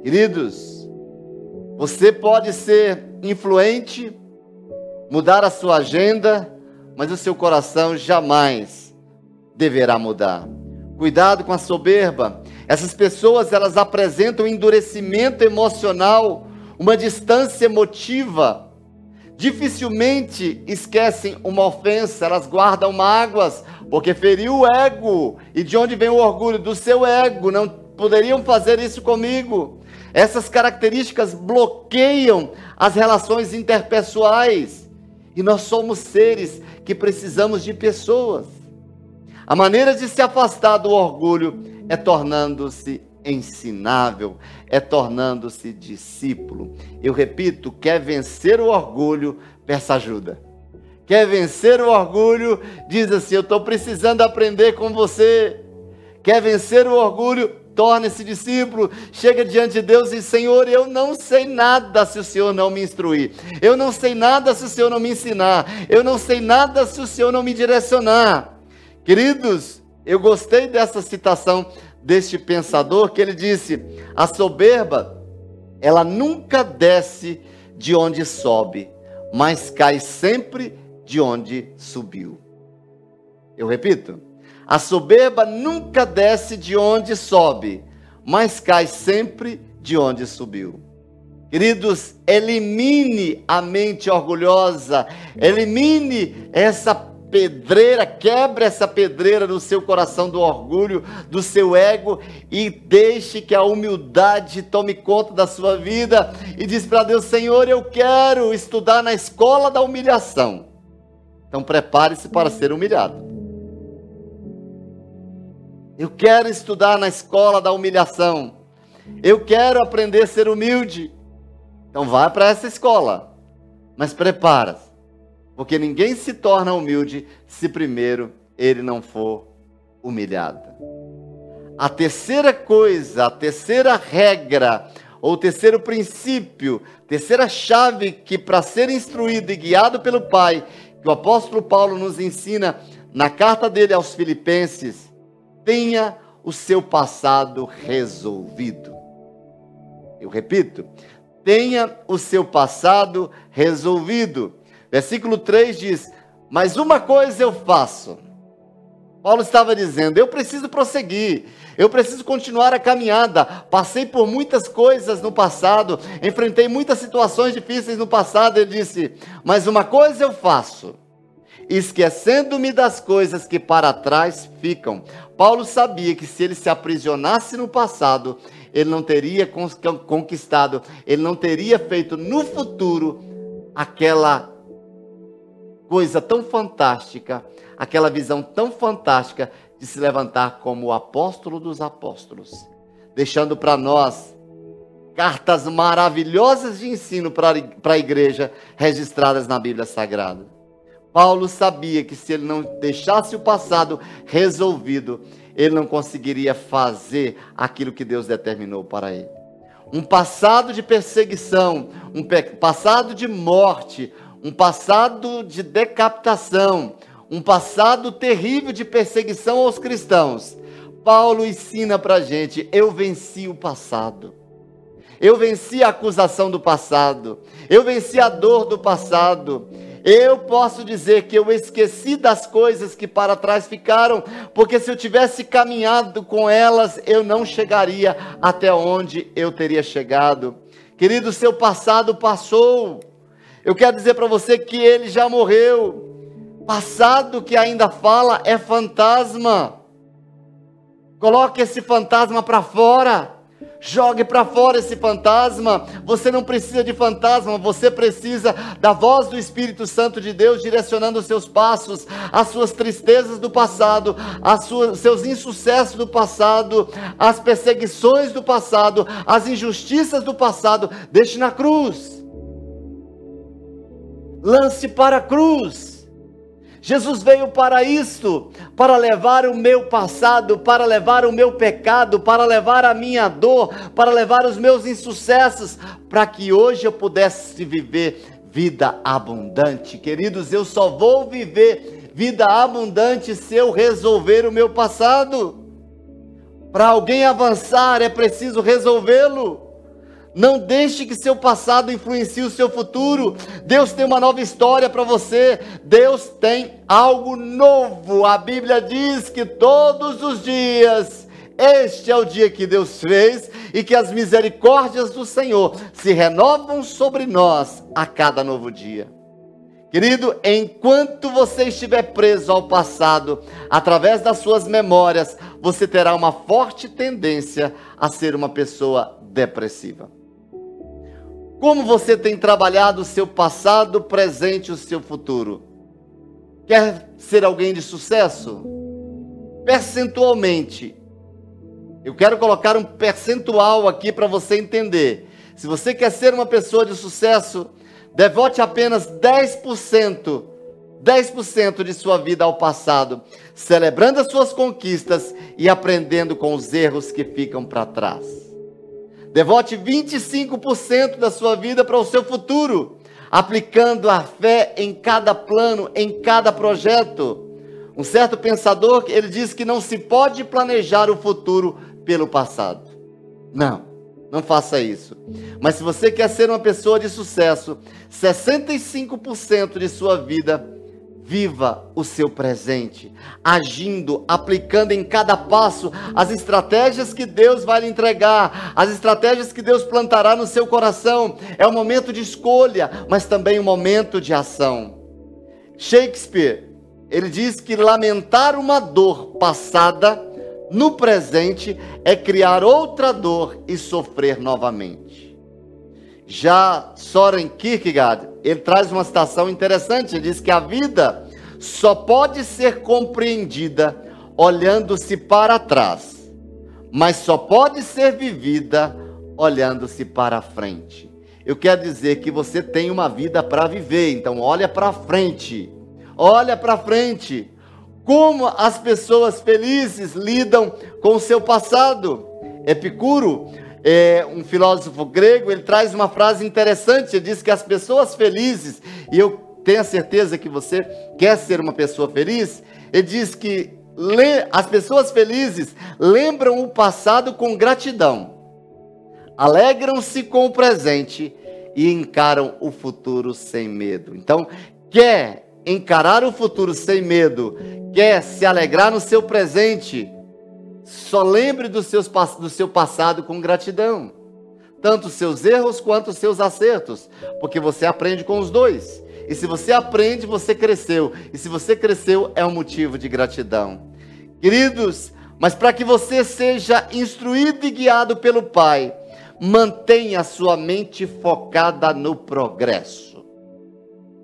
Queridos, você pode ser influente, mudar a sua agenda, mas o seu coração jamais deverá mudar. Cuidado com a soberba. Essas pessoas, elas apresentam endurecimento emocional uma distância emotiva. Dificilmente esquecem uma ofensa, elas guardam mágoas, porque feriu o ego. E de onde vem o orgulho? Do seu ego. Não poderiam fazer isso comigo. Essas características bloqueiam as relações interpessoais. E nós somos seres que precisamos de pessoas. A maneira de se afastar do orgulho é tornando-se ensinável, é tornando-se discípulo. Eu repito, quer vencer o orgulho, peça ajuda. Quer vencer o orgulho, diz assim: Eu estou precisando aprender com você. Quer vencer o orgulho, torne-se discípulo, chega diante de Deus e Senhor, eu não sei nada se o Senhor não me instruir, eu não sei nada se o Senhor não me ensinar, eu não sei nada se o Senhor não me direcionar. Queridos, eu gostei dessa citação deste pensador que ele disse: a soberba, ela nunca desce de onde sobe, mas cai sempre de onde subiu. Eu repito: a soberba nunca desce de onde sobe, mas cai sempre de onde subiu. Queridos, elimine a mente orgulhosa, elimine essa pedreira, quebre essa pedreira no seu coração do orgulho, do seu ego e deixe que a humildade tome conta da sua vida e diz para Deus: Senhor, eu quero estudar na escola da humilhação. Então prepare-se para ser humilhado. Eu quero estudar na escola da humilhação. Eu quero aprender a ser humilde. Então vá para essa escola. Mas prepara-se porque ninguém se torna humilde se primeiro ele não for humilhado. A terceira coisa, a terceira regra, ou terceiro princípio, terceira chave que para ser instruído e guiado pelo Pai, que o apóstolo Paulo nos ensina na carta dele aos Filipenses, tenha o seu passado resolvido. Eu repito, tenha o seu passado resolvido. Versículo 3 diz: Mas uma coisa eu faço. Paulo estava dizendo: Eu preciso prosseguir, eu preciso continuar a caminhada. Passei por muitas coisas no passado, enfrentei muitas situações difíceis no passado. Ele disse: Mas uma coisa eu faço, esquecendo-me das coisas que para trás ficam. Paulo sabia que se ele se aprisionasse no passado, ele não teria conquistado, ele não teria feito no futuro aquela coisa tão fantástica, aquela visão tão fantástica de se levantar como o apóstolo dos apóstolos, deixando para nós cartas maravilhosas de ensino para a igreja registradas na Bíblia Sagrada. Paulo sabia que se ele não deixasse o passado resolvido, ele não conseguiria fazer aquilo que Deus determinou para ele. Um passado de perseguição, um passado de morte, um passado de decapitação, um passado terrível de perseguição aos cristãos. Paulo ensina para gente: eu venci o passado. Eu venci a acusação do passado. Eu venci a dor do passado. Eu posso dizer que eu esqueci das coisas que para trás ficaram, porque se eu tivesse caminhado com elas, eu não chegaria até onde eu teria chegado. Querido, seu passado passou. Eu quero dizer para você que ele já morreu. Passado que ainda fala é fantasma. Coloque esse fantasma para fora. Jogue para fora esse fantasma. Você não precisa de fantasma, você precisa da voz do Espírito Santo de Deus direcionando os seus passos, as suas tristezas do passado, as suas, seus insucessos do passado, as perseguições do passado, as injustiças do passado. Deixe na cruz. Lance para a cruz. Jesus veio para isto, para levar o meu passado, para levar o meu pecado, para levar a minha dor, para levar os meus insucessos, para que hoje eu pudesse viver vida abundante. Queridos, eu só vou viver vida abundante se eu resolver o meu passado. Para alguém avançar é preciso resolvê-lo. Não deixe que seu passado influencie o seu futuro. Deus tem uma nova história para você. Deus tem algo novo. A Bíblia diz que todos os dias este é o dia que Deus fez e que as misericórdias do Senhor se renovam sobre nós a cada novo dia. Querido, enquanto você estiver preso ao passado, através das suas memórias, você terá uma forte tendência a ser uma pessoa depressiva. Como você tem trabalhado o seu passado, presente e o seu futuro? Quer ser alguém de sucesso? Percentualmente. Eu quero colocar um percentual aqui para você entender. Se você quer ser uma pessoa de sucesso, devote apenas 10%, 10% de sua vida ao passado, celebrando as suas conquistas e aprendendo com os erros que ficam para trás. Devote 25% da sua vida para o seu futuro, aplicando a fé em cada plano, em cada projeto. Um certo pensador, ele diz que não se pode planejar o futuro pelo passado. Não, não faça isso. Mas se você quer ser uma pessoa de sucesso, 65% de sua vida Viva o seu presente, agindo, aplicando em cada passo as estratégias que Deus vai lhe entregar, as estratégias que Deus plantará no seu coração. É um momento de escolha, mas também um momento de ação. Shakespeare, ele diz que lamentar uma dor passada no presente é criar outra dor e sofrer novamente. Já Soren Kierkegaard, ele traz uma citação interessante, ele diz que a vida só pode ser compreendida olhando-se para trás, mas só pode ser vivida olhando-se para frente. Eu quero dizer que você tem uma vida para viver, então olha para frente. Olha para frente. Como as pessoas felizes lidam com o seu passado. Epicuro é, um filósofo grego, ele traz uma frase interessante. Ele diz que as pessoas felizes, e eu tenho a certeza que você quer ser uma pessoa feliz, ele diz que as pessoas felizes lembram o passado com gratidão, alegram-se com o presente e encaram o futuro sem medo. Então, quer encarar o futuro sem medo, quer se alegrar no seu presente, só lembre dos seus, do seu passado com gratidão. Tanto os seus erros quanto os seus acertos. Porque você aprende com os dois. E se você aprende, você cresceu. E se você cresceu, é um motivo de gratidão. Queridos, mas para que você seja instruído e guiado pelo Pai, mantenha a sua mente focada no progresso.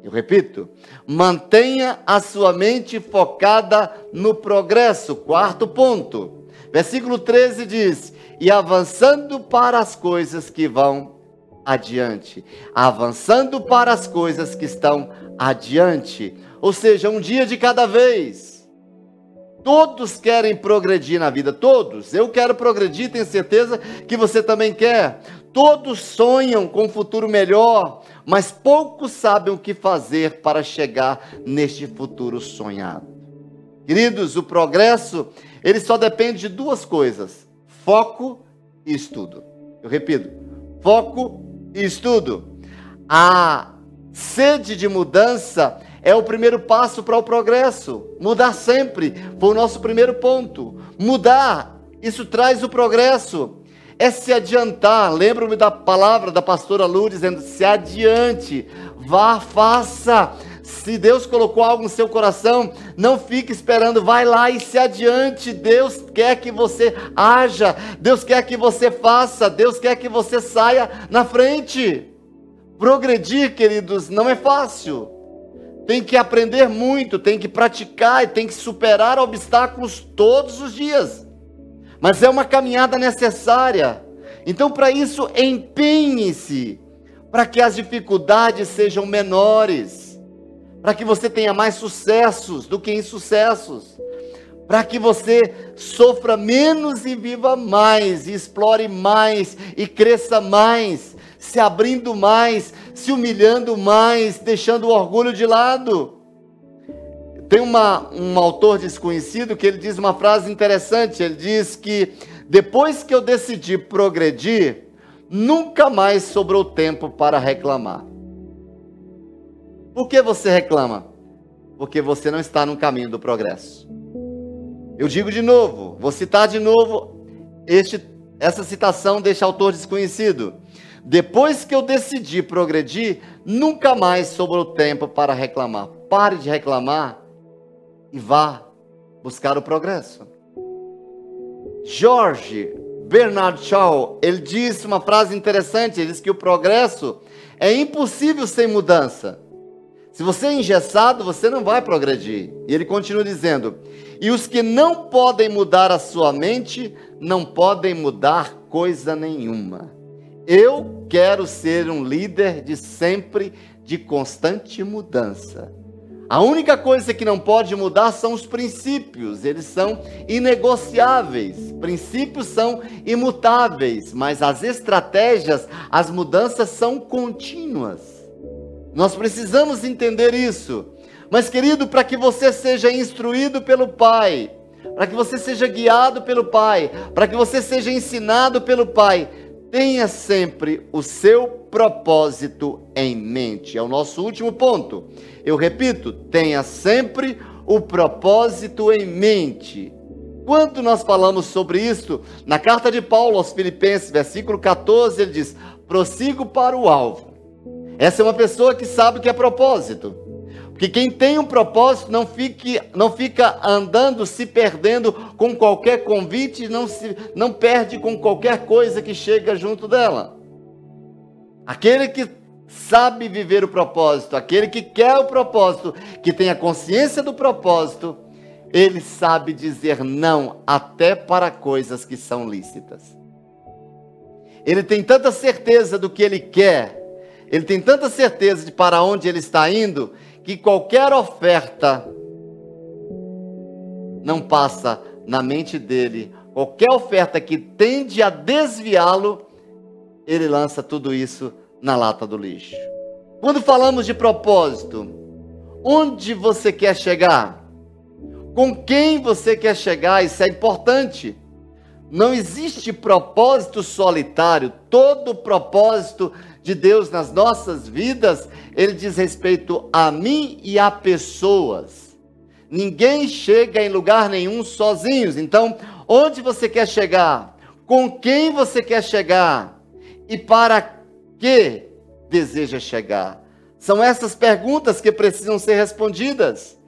Eu repito, mantenha a sua mente focada no progresso. Quarto ponto. Versículo 13 diz: E avançando para as coisas que vão adiante. Avançando para as coisas que estão adiante. Ou seja, um dia de cada vez. Todos querem progredir na vida, todos. Eu quero progredir, tenho certeza que você também quer. Todos sonham com um futuro melhor, mas poucos sabem o que fazer para chegar neste futuro sonhado. Queridos, o progresso, ele só depende de duas coisas: foco e estudo. Eu repito, foco e estudo. A sede de mudança é o primeiro passo para o progresso. Mudar sempre foi o nosso primeiro ponto. Mudar, isso traz o progresso. É se adiantar. Lembro-me da palavra da pastora Lu dizendo: se adiante, vá, faça. Se Deus colocou algo no seu coração, não fique esperando, vai lá e se adiante. Deus quer que você haja, Deus quer que você faça, Deus quer que você saia na frente. Progredir, queridos, não é fácil. Tem que aprender muito, tem que praticar e tem que superar obstáculos todos os dias. Mas é uma caminhada necessária. Então, para isso, empenhe-se para que as dificuldades sejam menores, para que você tenha mais sucessos do que insucessos, para que você sofra menos e viva mais, e explore mais e cresça mais, se abrindo mais, se humilhando mais, deixando o orgulho de lado. Tem uma, um autor desconhecido que ele diz uma frase interessante. Ele diz que depois que eu decidi progredir, nunca mais sobrou tempo para reclamar. Por que você reclama? Porque você não está no caminho do progresso. Eu digo de novo, vou citar de novo este, essa citação deste autor desconhecido. Depois que eu decidi progredir, nunca mais sobrou tempo para reclamar. Pare de reclamar e vá buscar o progresso. George Bernard Shaw, ele disse uma frase interessante, ele diz que o progresso é impossível sem mudança. Se você é engessado, você não vai progredir. E ele continua dizendo: "E os que não podem mudar a sua mente, não podem mudar coisa nenhuma." Eu quero ser um líder de sempre, de constante mudança. A única coisa que não pode mudar são os princípios, eles são inegociáveis. Princípios são imutáveis, mas as estratégias, as mudanças são contínuas. Nós precisamos entender isso. Mas, querido, para que você seja instruído pelo Pai, para que você seja guiado pelo Pai, para que você seja ensinado pelo Pai, Tenha sempre o seu propósito em mente. É o nosso último ponto. Eu repito, tenha sempre o propósito em mente. Quando nós falamos sobre isso, na carta de Paulo aos Filipenses, versículo 14, ele diz: prossigo para o alvo. Essa é uma pessoa que sabe o que é propósito. Porque quem tem um propósito não, fique, não fica andando, se perdendo com qualquer convite, não, se, não perde com qualquer coisa que chega junto dela. Aquele que sabe viver o propósito, aquele que quer o propósito, que tem a consciência do propósito, ele sabe dizer não até para coisas que são lícitas. Ele tem tanta certeza do que ele quer, ele tem tanta certeza de para onde ele está indo, que qualquer oferta não passa na mente dele, qualquer oferta que tende a desviá-lo, ele lança tudo isso na lata do lixo. Quando falamos de propósito, onde você quer chegar? Com quem você quer chegar? Isso é importante. Não existe propósito solitário. Todo propósito de Deus nas nossas vidas, ele diz respeito a mim e a pessoas. Ninguém chega em lugar nenhum sozinhos. Então, onde você quer chegar? Com quem você quer chegar? E para que deseja chegar? São essas perguntas que precisam ser respondidas.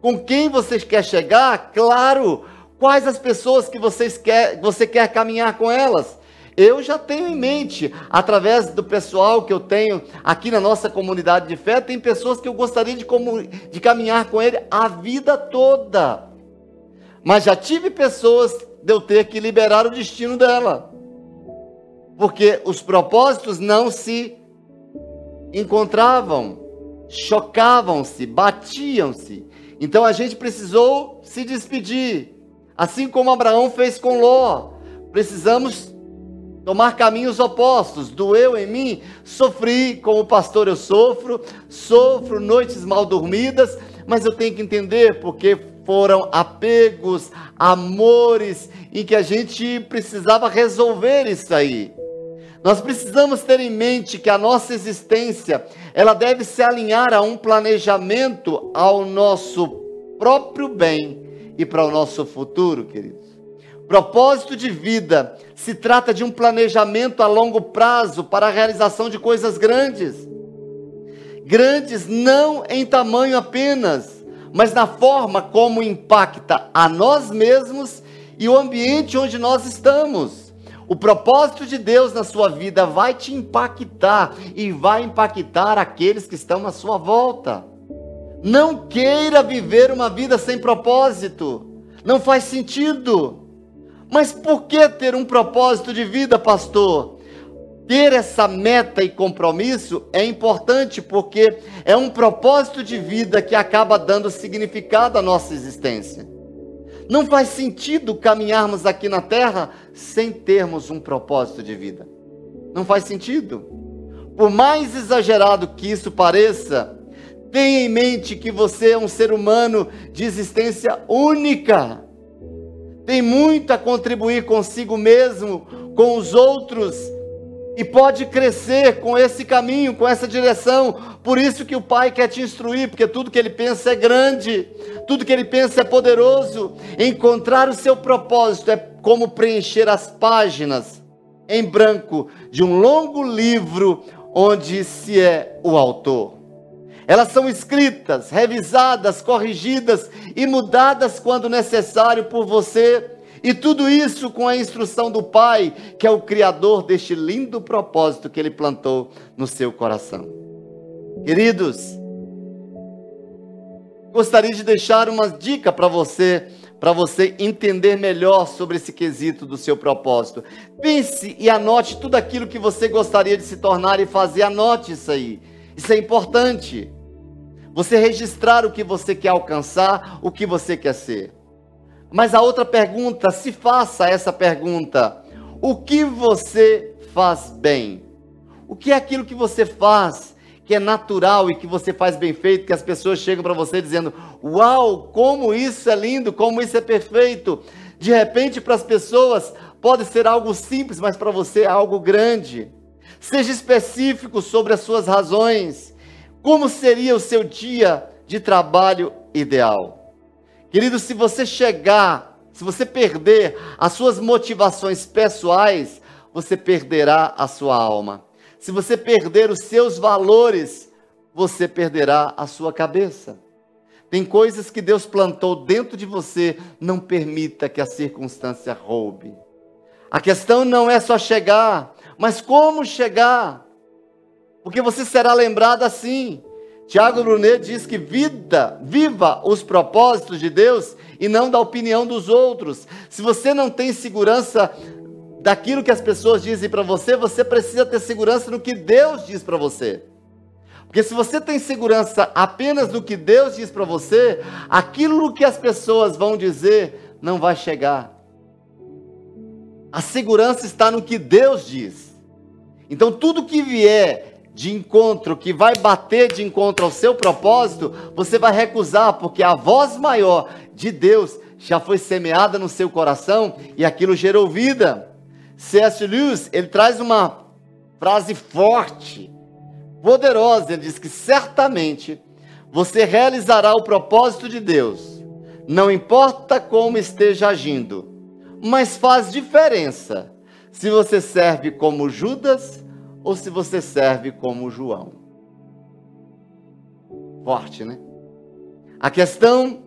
Com quem você quer chegar? Claro. Quais as pessoas que vocês quer, você quer caminhar com elas? Eu já tenho em mente, através do pessoal que eu tenho aqui na nossa comunidade de fé, tem pessoas que eu gostaria de, de caminhar com ele a vida toda. Mas já tive pessoas de eu ter que liberar o destino dela. Porque os propósitos não se encontravam, chocavam-se, batiam-se. Então a gente precisou se despedir. Assim como Abraão fez com Ló. Precisamos tomar caminhos opostos. Doeu em mim, sofri, como pastor eu sofro, sofro noites mal dormidas, mas eu tenho que entender porque foram apegos, amores, em que a gente precisava resolver isso aí. Nós precisamos ter em mente que a nossa existência, ela deve se alinhar a um planejamento ao nosso próprio bem e para o nosso futuro, queridos. Propósito de vida se trata de um planejamento a longo prazo para a realização de coisas grandes. Grandes não em tamanho apenas, mas na forma como impacta a nós mesmos e o ambiente onde nós estamos. O propósito de Deus na sua vida vai te impactar e vai impactar aqueles que estão à sua volta. Não queira viver uma vida sem propósito. Não faz sentido. Mas por que ter um propósito de vida, pastor? Ter essa meta e compromisso é importante porque é um propósito de vida que acaba dando significado à nossa existência. Não faz sentido caminharmos aqui na terra sem termos um propósito de vida. Não faz sentido. Por mais exagerado que isso pareça, tenha em mente que você é um ser humano de existência única. Tem muito a contribuir consigo mesmo, com os outros e pode crescer com esse caminho, com essa direção. Por isso que o Pai quer te instruir, porque tudo que ele pensa é grande, tudo que ele pensa é poderoso. Encontrar o seu propósito é como preencher as páginas em branco de um longo livro onde se é o autor. Elas são escritas, revisadas, corrigidas e mudadas quando necessário por você e tudo isso com a instrução do Pai, que é o Criador deste lindo propósito que Ele plantou no seu coração. Queridos, gostaria de deixar uma dica para você, para você entender melhor sobre esse quesito do seu propósito. Pense e anote tudo aquilo que você gostaria de se tornar e fazer, anote isso aí. Isso é importante. Você registrar o que você quer alcançar, o que você quer ser. Mas a outra pergunta, se faça essa pergunta: o que você faz bem? O que é aquilo que você faz que é natural e que você faz bem feito, que as pessoas chegam para você dizendo: "Uau, como isso é lindo, como isso é perfeito". De repente para as pessoas pode ser algo simples, mas para você é algo grande. Seja específico sobre as suas razões. Como seria o seu dia de trabalho ideal? Querido, se você chegar, se você perder as suas motivações pessoais, você perderá a sua alma. Se você perder os seus valores, você perderá a sua cabeça. Tem coisas que Deus plantou dentro de você, não permita que a circunstância roube. A questão não é só chegar, mas como chegar. Porque você será lembrado assim. Tiago Brunet diz que vida, viva os propósitos de Deus e não da opinião dos outros. Se você não tem segurança daquilo que as pessoas dizem para você, você precisa ter segurança no que Deus diz para você. Porque se você tem segurança apenas no que Deus diz para você, aquilo que as pessoas vão dizer não vai chegar. A segurança está no que Deus diz. Então tudo que vier de encontro, que vai bater de encontro ao seu propósito, você vai recusar, porque a voz maior de Deus já foi semeada no seu coração e aquilo gerou vida. C.S. Lewis, ele traz uma frase forte, poderosa, ele diz que certamente você realizará o propósito de Deus, não importa como esteja agindo, mas faz diferença se você serve como Judas ou se você serve como João. Forte, né? A questão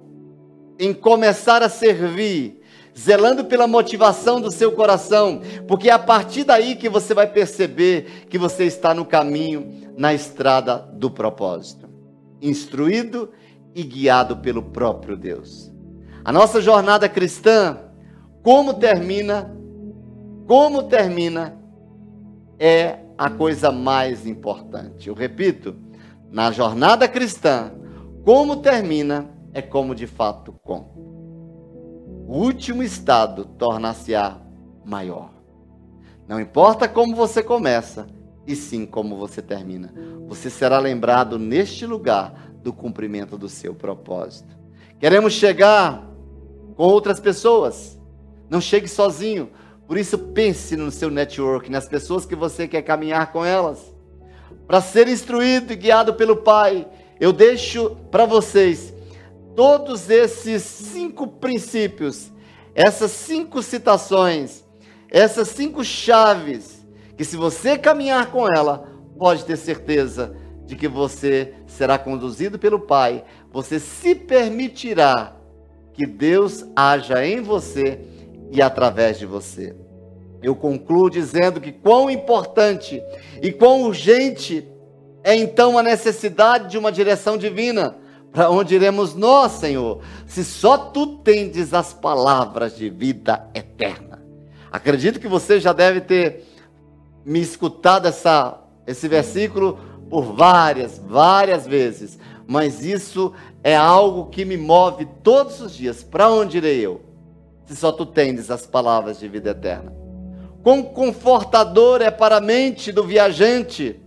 em começar a servir, zelando pela motivação do seu coração, porque é a partir daí que você vai perceber que você está no caminho, na estrada do propósito, instruído e guiado pelo próprio Deus. A nossa jornada cristã, como termina, como termina, é a coisa mais importante. Eu repito, na jornada cristã, como termina é como de fato com. O último estado torna-se-á maior. Não importa como você começa, e sim como você termina. Você será lembrado neste lugar do cumprimento do seu propósito. Queremos chegar com outras pessoas. Não chegue sozinho. Por isso, pense no seu network, nas pessoas que você quer caminhar com elas. Para ser instruído e guiado pelo Pai, eu deixo para vocês todos esses cinco princípios, essas cinco citações, essas cinco chaves, que se você caminhar com ela, pode ter certeza de que você será conduzido pelo Pai, você se permitirá que Deus haja em você e através de você. Eu concluo dizendo que quão importante e quão urgente é então a necessidade de uma direção divina para onde iremos nós, Senhor? Se só tu tendes as palavras de vida eterna. Acredito que você já deve ter me escutado essa, esse versículo por várias, várias vezes. Mas isso é algo que me move todos os dias. Para onde irei eu? Se só tu tendes as palavras de vida eterna. Quão confortador é para a mente do viajante.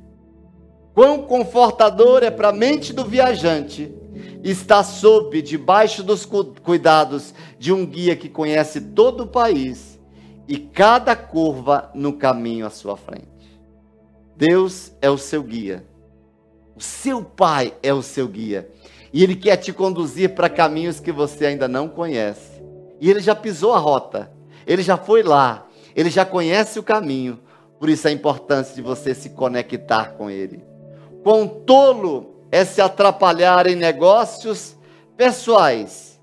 Quão confortador é para a mente do viajante está sob, debaixo dos cuidados de um guia que conhece todo o país e cada curva no caminho à sua frente. Deus é o seu guia. O seu Pai é o seu guia. E Ele quer te conduzir para caminhos que você ainda não conhece. E Ele já pisou a rota. Ele já foi lá. Ele já conhece o caminho. Por isso a importância de você se conectar com Ele. Quão tolo é se atrapalhar em negócios pessoais,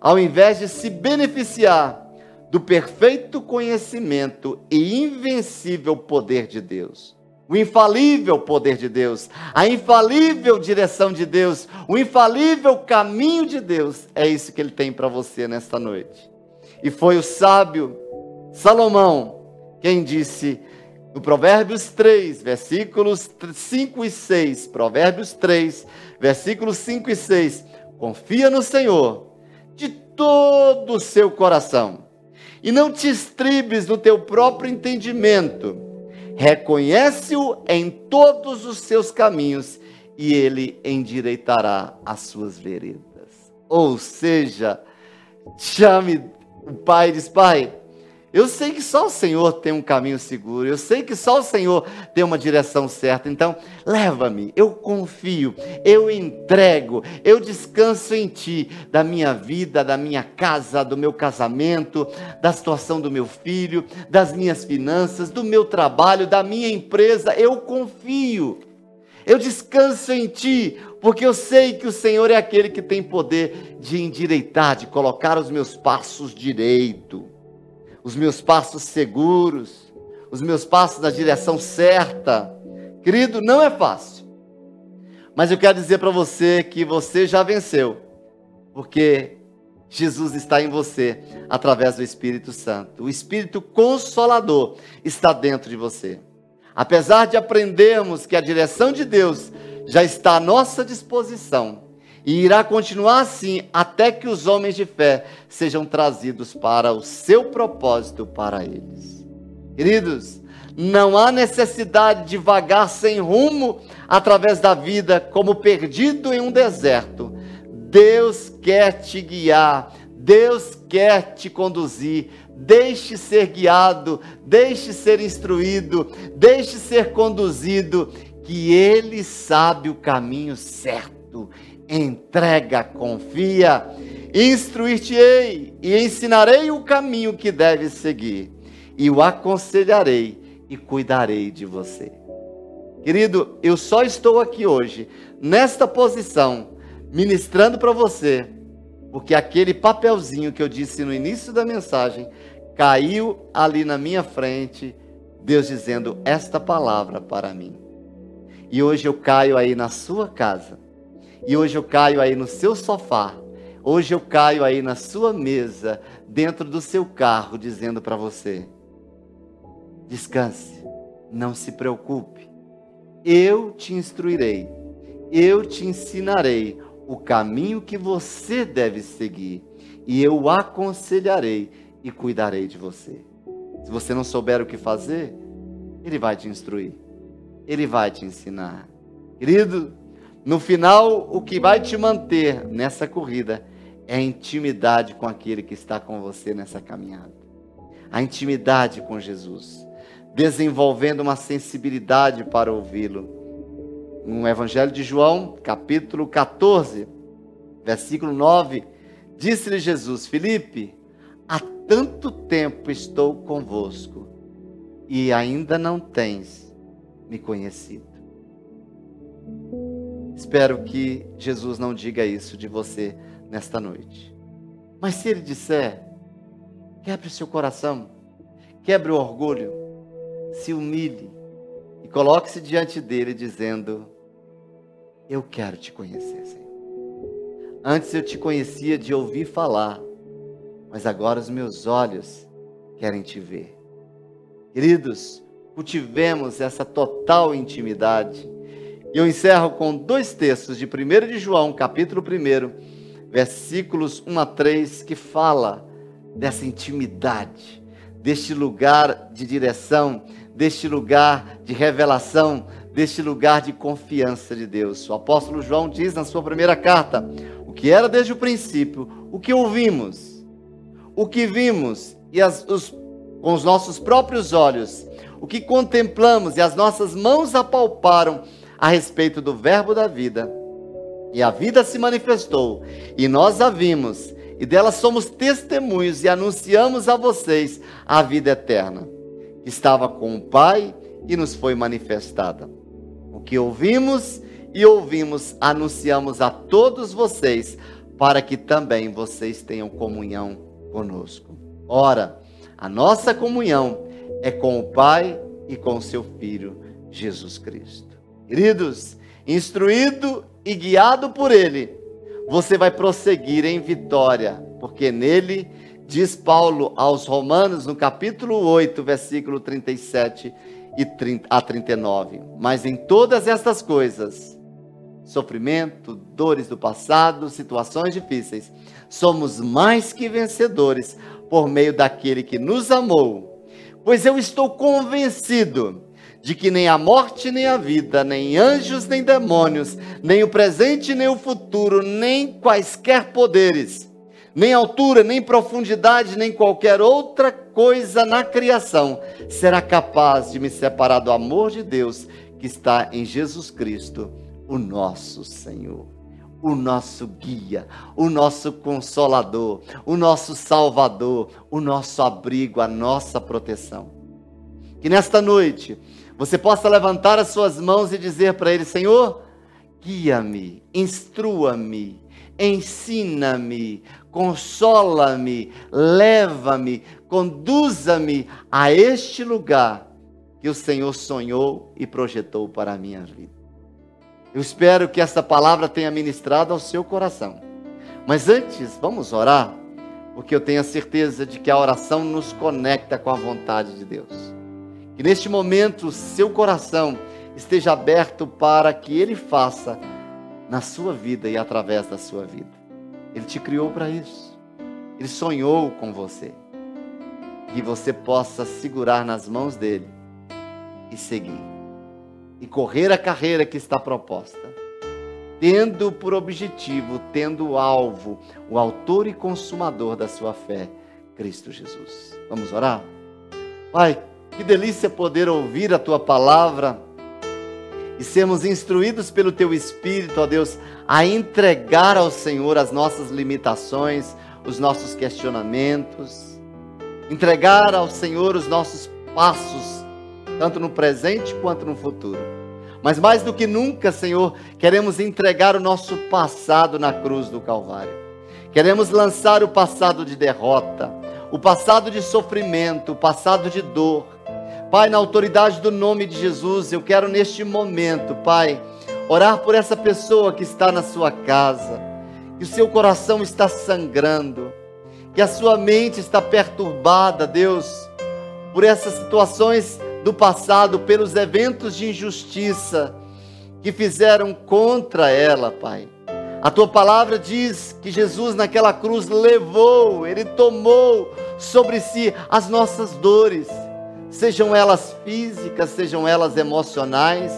ao invés de se beneficiar do perfeito conhecimento e invencível poder de Deus. O infalível poder de Deus, a infalível direção de Deus, o infalível caminho de Deus, é isso que ele tem para você nesta noite. E foi o sábio Salomão quem disse: no Provérbios 3, versículos 5 e 6. Provérbios 3, versículos 5 e 6. Confia no Senhor de todo o seu coração e não te estribes no teu próprio entendimento. Reconhece-o em todos os seus caminhos e ele endireitará as suas veredas. Ou seja, chame o pai e diz: Pai, eu sei que só o Senhor tem um caminho seguro, eu sei que só o Senhor tem uma direção certa. Então, leva-me, eu confio, eu entrego, eu descanso em Ti, da minha vida, da minha casa, do meu casamento, da situação do meu filho, das minhas finanças, do meu trabalho, da minha empresa. Eu confio, eu descanso em Ti, porque eu sei que o Senhor é aquele que tem poder de endireitar, de colocar os meus passos direito os meus passos seguros, os meus passos na direção certa. Querido, não é fácil. Mas eu quero dizer para você que você já venceu, porque Jesus está em você através do Espírito Santo. O Espírito Consolador está dentro de você. Apesar de aprendermos que a direção de Deus já está à nossa disposição, e irá continuar assim até que os homens de fé sejam trazidos para o seu propósito para eles. Queridos, não há necessidade de vagar sem rumo através da vida como perdido em um deserto. Deus quer te guiar, Deus quer te conduzir. Deixe ser guiado, deixe ser instruído, deixe ser conduzido, que Ele sabe o caminho certo entrega, confia. Instruir-te-ei e ensinarei o caminho que deves seguir, e o aconselharei e cuidarei de você. Querido, eu só estou aqui hoje, nesta posição, ministrando para você, porque aquele papelzinho que eu disse no início da mensagem caiu ali na minha frente, Deus dizendo esta palavra para mim. E hoje eu caio aí na sua casa. E hoje eu caio aí no seu sofá. Hoje eu caio aí na sua mesa, dentro do seu carro, dizendo para você: descanse, não se preocupe. Eu te instruirei, eu te ensinarei o caminho que você deve seguir, e eu aconselharei e cuidarei de você. Se você não souber o que fazer, Ele vai te instruir, Ele vai te ensinar. Querido, no final, o que vai te manter nessa corrida é a intimidade com aquele que está com você nessa caminhada. A intimidade com Jesus, desenvolvendo uma sensibilidade para ouvi-lo. No Evangelho de João, capítulo 14, versículo 9, disse-lhe Jesus: Filipe, há tanto tempo estou convosco e ainda não tens me conhecido. Espero que Jesus não diga isso de você nesta noite. Mas se ele disser, quebre seu coração, quebre o orgulho, se humilhe e coloque-se diante dele dizendo: Eu quero te conhecer, Senhor. Antes eu te conhecia de ouvir falar, mas agora os meus olhos querem te ver. Queridos, cultivemos essa total intimidade. E eu encerro com dois textos de 1 de João, capítulo 1, versículos 1 a 3, que fala dessa intimidade, deste lugar de direção, deste lugar de revelação, deste lugar de confiança de Deus. O apóstolo João diz na sua primeira carta: o que era desde o princípio, o que ouvimos o que vimos e as, os, com os nossos próprios olhos, o que contemplamos e as nossas mãos apalparam a respeito do Verbo da vida. E a vida se manifestou, e nós a vimos, e dela somos testemunhos e anunciamos a vocês a vida eterna, estava com o Pai e nos foi manifestada. O que ouvimos e ouvimos, anunciamos a todos vocês, para que também vocês tenham comunhão conosco. Ora, a nossa comunhão é com o Pai e com seu Filho, Jesus Cristo. Queridos, instruído e guiado por Ele, você vai prosseguir em vitória, porque nele, diz Paulo aos Romanos, no capítulo 8, versículo 37 e 30, a 39. Mas em todas estas coisas, sofrimento, dores do passado, situações difíceis, somos mais que vencedores por meio daquele que nos amou. Pois eu estou convencido de que nem a morte, nem a vida, nem anjos, nem demônios, nem o presente, nem o futuro, nem quaisquer poderes, nem altura, nem profundidade, nem qualquer outra coisa na criação será capaz de me separar do amor de Deus que está em Jesus Cristo, o nosso Senhor o nosso guia, o nosso consolador, o nosso salvador, o nosso abrigo, a nossa proteção. Que nesta noite você possa levantar as suas mãos e dizer para Ele: Senhor, guia-me, instrua-me, ensina-me, consola-me, leva-me, conduza-me a este lugar que o Senhor sonhou e projetou para a minha vida. Eu espero que esta palavra tenha ministrado ao seu coração. Mas antes, vamos orar, porque eu tenho a certeza de que a oração nos conecta com a vontade de Deus. Que neste momento o seu coração esteja aberto para que Ele faça na sua vida e através da sua vida. Ele te criou para isso. Ele sonhou com você. Que você possa segurar nas mãos dele e seguir e correr a carreira que está proposta, tendo por objetivo, tendo alvo, o autor e consumador da sua fé, Cristo Jesus. Vamos orar? Pai, que delícia poder ouvir a tua palavra e sermos instruídos pelo teu Espírito, ó Deus, a entregar ao Senhor as nossas limitações, os nossos questionamentos, entregar ao Senhor os nossos passos tanto no presente quanto no futuro. Mas mais do que nunca, Senhor, queremos entregar o nosso passado na cruz do Calvário. Queremos lançar o passado de derrota, o passado de sofrimento, o passado de dor. Pai, na autoridade do nome de Jesus, eu quero neste momento, Pai, orar por essa pessoa que está na sua casa, que o seu coração está sangrando, que a sua mente está perturbada, Deus, por essas situações do passado, pelos eventos de injustiça que fizeram contra ela, Pai. A tua palavra diz que Jesus naquela cruz levou, ele tomou sobre si as nossas dores, sejam elas físicas, sejam elas emocionais.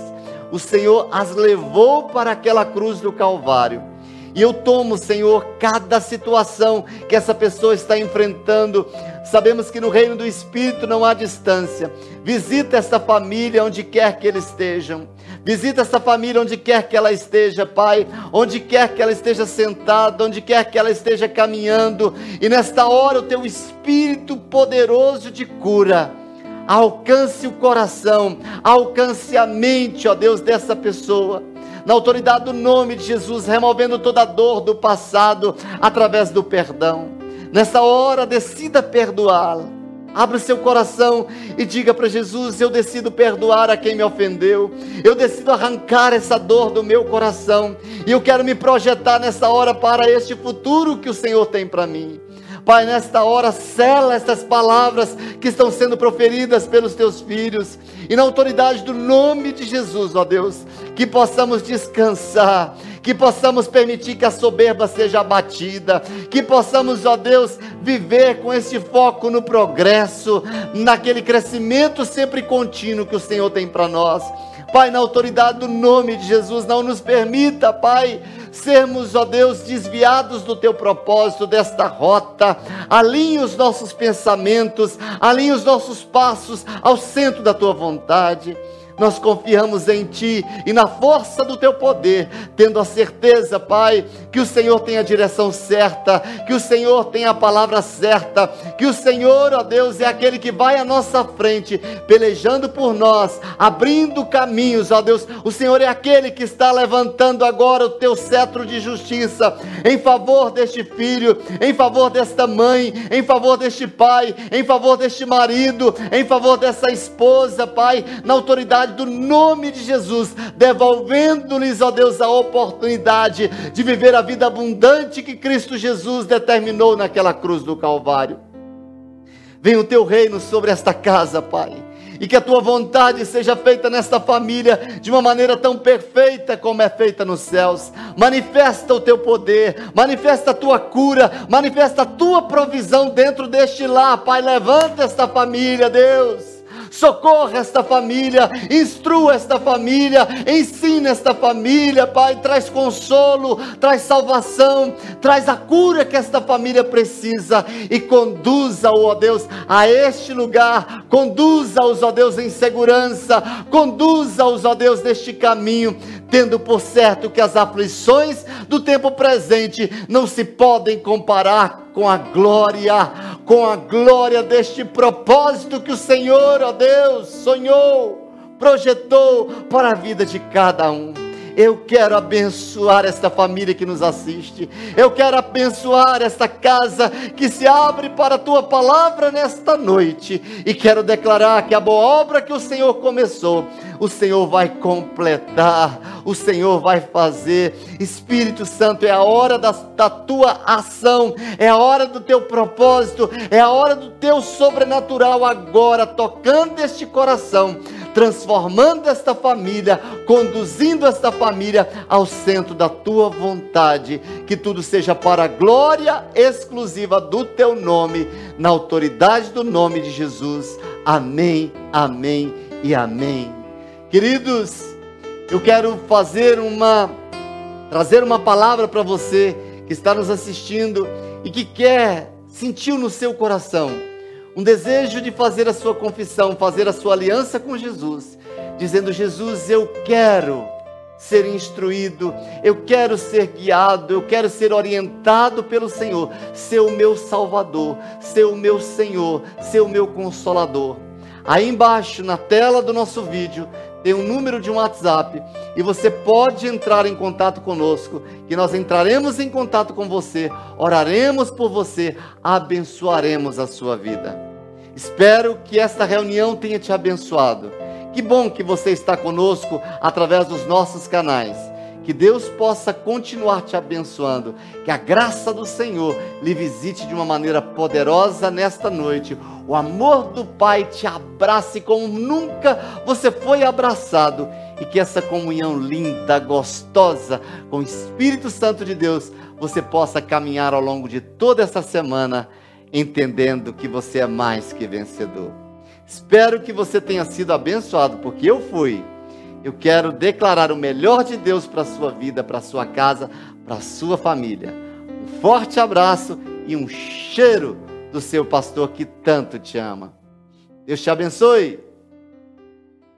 O Senhor as levou para aquela cruz do Calvário e eu tomo, Senhor, cada situação que essa pessoa está enfrentando. Sabemos que no reino do Espírito não há distância. Visita esta família onde quer que eles estejam. Visita esta família onde quer que ela esteja, Pai. Onde quer que ela esteja sentada, onde quer que ela esteja caminhando. E nesta hora o teu Espírito poderoso de cura alcance o coração, alcance a mente, ó Deus, dessa pessoa na autoridade do nome de Jesus, removendo toda a dor do passado através do perdão. Nessa hora, decida perdoá-la. Abra seu coração e diga para Jesus: Eu decido perdoar a quem me ofendeu. Eu decido arrancar essa dor do meu coração. E eu quero me projetar nessa hora para este futuro que o Senhor tem para mim. Pai, nesta hora, sela estas palavras que estão sendo proferidas pelos teus filhos, e na autoridade do nome de Jesus, ó Deus, que possamos descansar, que possamos permitir que a soberba seja abatida, que possamos, ó Deus, viver com esse foco no progresso, naquele crescimento sempre contínuo que o Senhor tem para nós. Pai, na autoridade do nome de Jesus, não nos permita, Pai, sermos, ó Deus, desviados do teu propósito, desta rota. Alinhe os nossos pensamentos, alinhe os nossos passos ao centro da tua vontade. Nós confiamos em Ti e na força do Teu poder, tendo a certeza, Pai, que o Senhor tem a direção certa, que o Senhor tem a palavra certa, que o Senhor, ó Deus, é aquele que vai à nossa frente, pelejando por nós, abrindo caminhos, ó Deus. O Senhor é aquele que está levantando agora o Teu cetro de justiça em favor deste filho, em favor desta mãe, em favor deste pai, em favor deste marido, em favor dessa esposa, Pai, na autoridade autoridade do nome de Jesus, devolvendo-lhes, ó Deus, a oportunidade de viver a vida abundante que Cristo Jesus determinou naquela cruz do Calvário. Venha o teu reino sobre esta casa, Pai e que a tua vontade seja feita nesta família de uma maneira tão perfeita como é feita nos céus. Manifesta o teu poder, manifesta a tua cura, manifesta a tua provisão dentro deste lar, Pai. Levanta esta família, Deus socorra esta família, instrua esta família, ensina esta família, Pai, traz consolo, traz salvação, traz a cura que esta família precisa e conduza-o, ó Deus, a este lugar, conduza-os, ó Deus, em segurança, conduza-os, ó Deus, neste caminho, tendo por certo que as aflições do tempo presente não se podem comparar com a glória, com a glória deste propósito que o Senhor, ó Deus, sonhou, projetou para a vida de cada um. Eu quero abençoar esta família que nos assiste. Eu quero abençoar esta casa que se abre para a tua palavra nesta noite. E quero declarar que a boa obra que o Senhor começou, o Senhor vai completar, o Senhor vai fazer. Espírito Santo, é a hora da, da tua ação, é a hora do teu propósito, é a hora do teu sobrenatural agora, tocando este coração transformando esta família, conduzindo esta família ao centro da tua vontade. Que tudo seja para a glória exclusiva do teu nome, na autoridade do nome de Jesus. Amém, amém e amém. Queridos, eu quero fazer uma trazer uma palavra para você que está nos assistindo e que quer sentiu no seu coração um desejo de fazer a sua confissão, fazer a sua aliança com Jesus, dizendo: Jesus, eu quero ser instruído, eu quero ser guiado, eu quero ser orientado pelo Senhor, ser o meu Salvador, ser o meu Senhor, ser o meu Consolador. Aí embaixo, na tela do nosso vídeo, tem um número de um WhatsApp e você pode entrar em contato conosco, que nós entraremos em contato com você, oraremos por você, abençoaremos a sua vida. Espero que esta reunião tenha te abençoado. Que bom que você está conosco através dos nossos canais. Que Deus possa continuar te abençoando. Que a graça do Senhor lhe visite de uma maneira poderosa nesta noite. O amor do Pai te abrace como nunca você foi abraçado. E que essa comunhão linda, gostosa com o Espírito Santo de Deus, você possa caminhar ao longo de toda essa semana, entendendo que você é mais que vencedor. Espero que você tenha sido abençoado, porque eu fui eu quero declarar o melhor de Deus para a sua vida, para a sua casa, para a sua família. Um forte abraço e um cheiro do seu pastor que tanto te ama. Deus te abençoe.